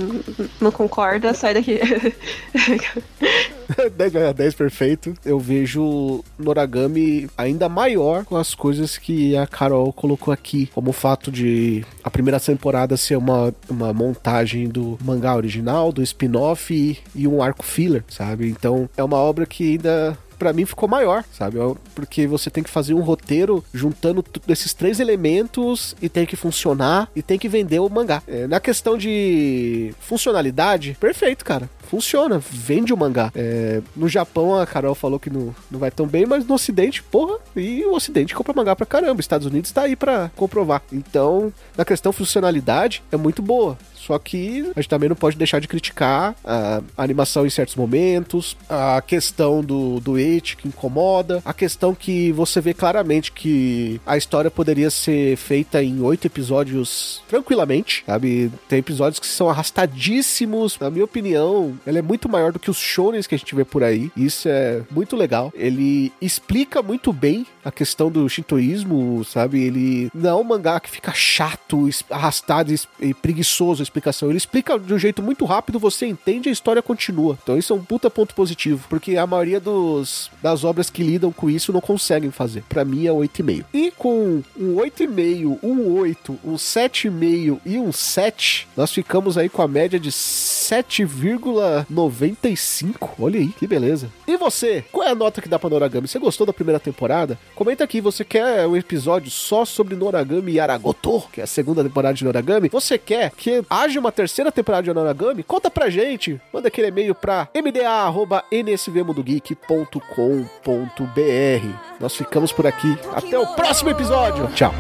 não concorda, sai daqui. 10 barra 10, perfeito. Eu vejo Noragami ainda maior com as coisas que a Carol colocou aqui. Como o fato de a primeira temporada ser uma, uma montagem do mangá original, do spin-off e, e um arco filler, sabe? Então é uma obra que ainda Pra mim ficou maior, sabe? Porque você tem que fazer um roteiro juntando esses três elementos e tem que funcionar e tem que vender o mangá. É, na questão de funcionalidade, perfeito, cara. Funciona, vende o mangá. É, no Japão, a Carol falou que não, não vai tão bem, mas no Ocidente, porra, e o Ocidente compra mangá pra caramba. Estados Unidos tá aí pra comprovar. Então, na questão funcionalidade, é muito boa. Só que a gente também não pode deixar de criticar a animação em certos momentos, a questão do, do it que incomoda, a questão que você vê claramente que a história poderia ser feita em oito episódios tranquilamente, sabe? Tem episódios que são arrastadíssimos. Na minha opinião, ela é muito maior do que os shonens que a gente vê por aí. Isso é muito legal. Ele explica muito bem a questão do shintoísmo, sabe? Ele não é um mangá que fica chato, arrastado e preguiçoso explicação. Ele explica de um jeito muito rápido, você entende e a história continua. Então isso é um puta ponto positivo, porque a maioria dos, das obras que lidam com isso não conseguem fazer. Pra mim é 8,5. E com um 8,5, um 8, um 7,5 e um 7, nós ficamos aí com a média de 7,95. Olha aí, que beleza. E você? Qual é a nota que dá pra Noragami? Você gostou da primeira temporada? Comenta aqui, você quer um episódio só sobre Noragami e Aragoto, que é a segunda temporada de Noragami? Você quer que haja uma terceira temporada de Noragami? Conta pra gente. Manda aquele e-mail pra mda.nsvmudogeek.com.br. Nós ficamos por aqui. Até o próximo episódio. Tchau.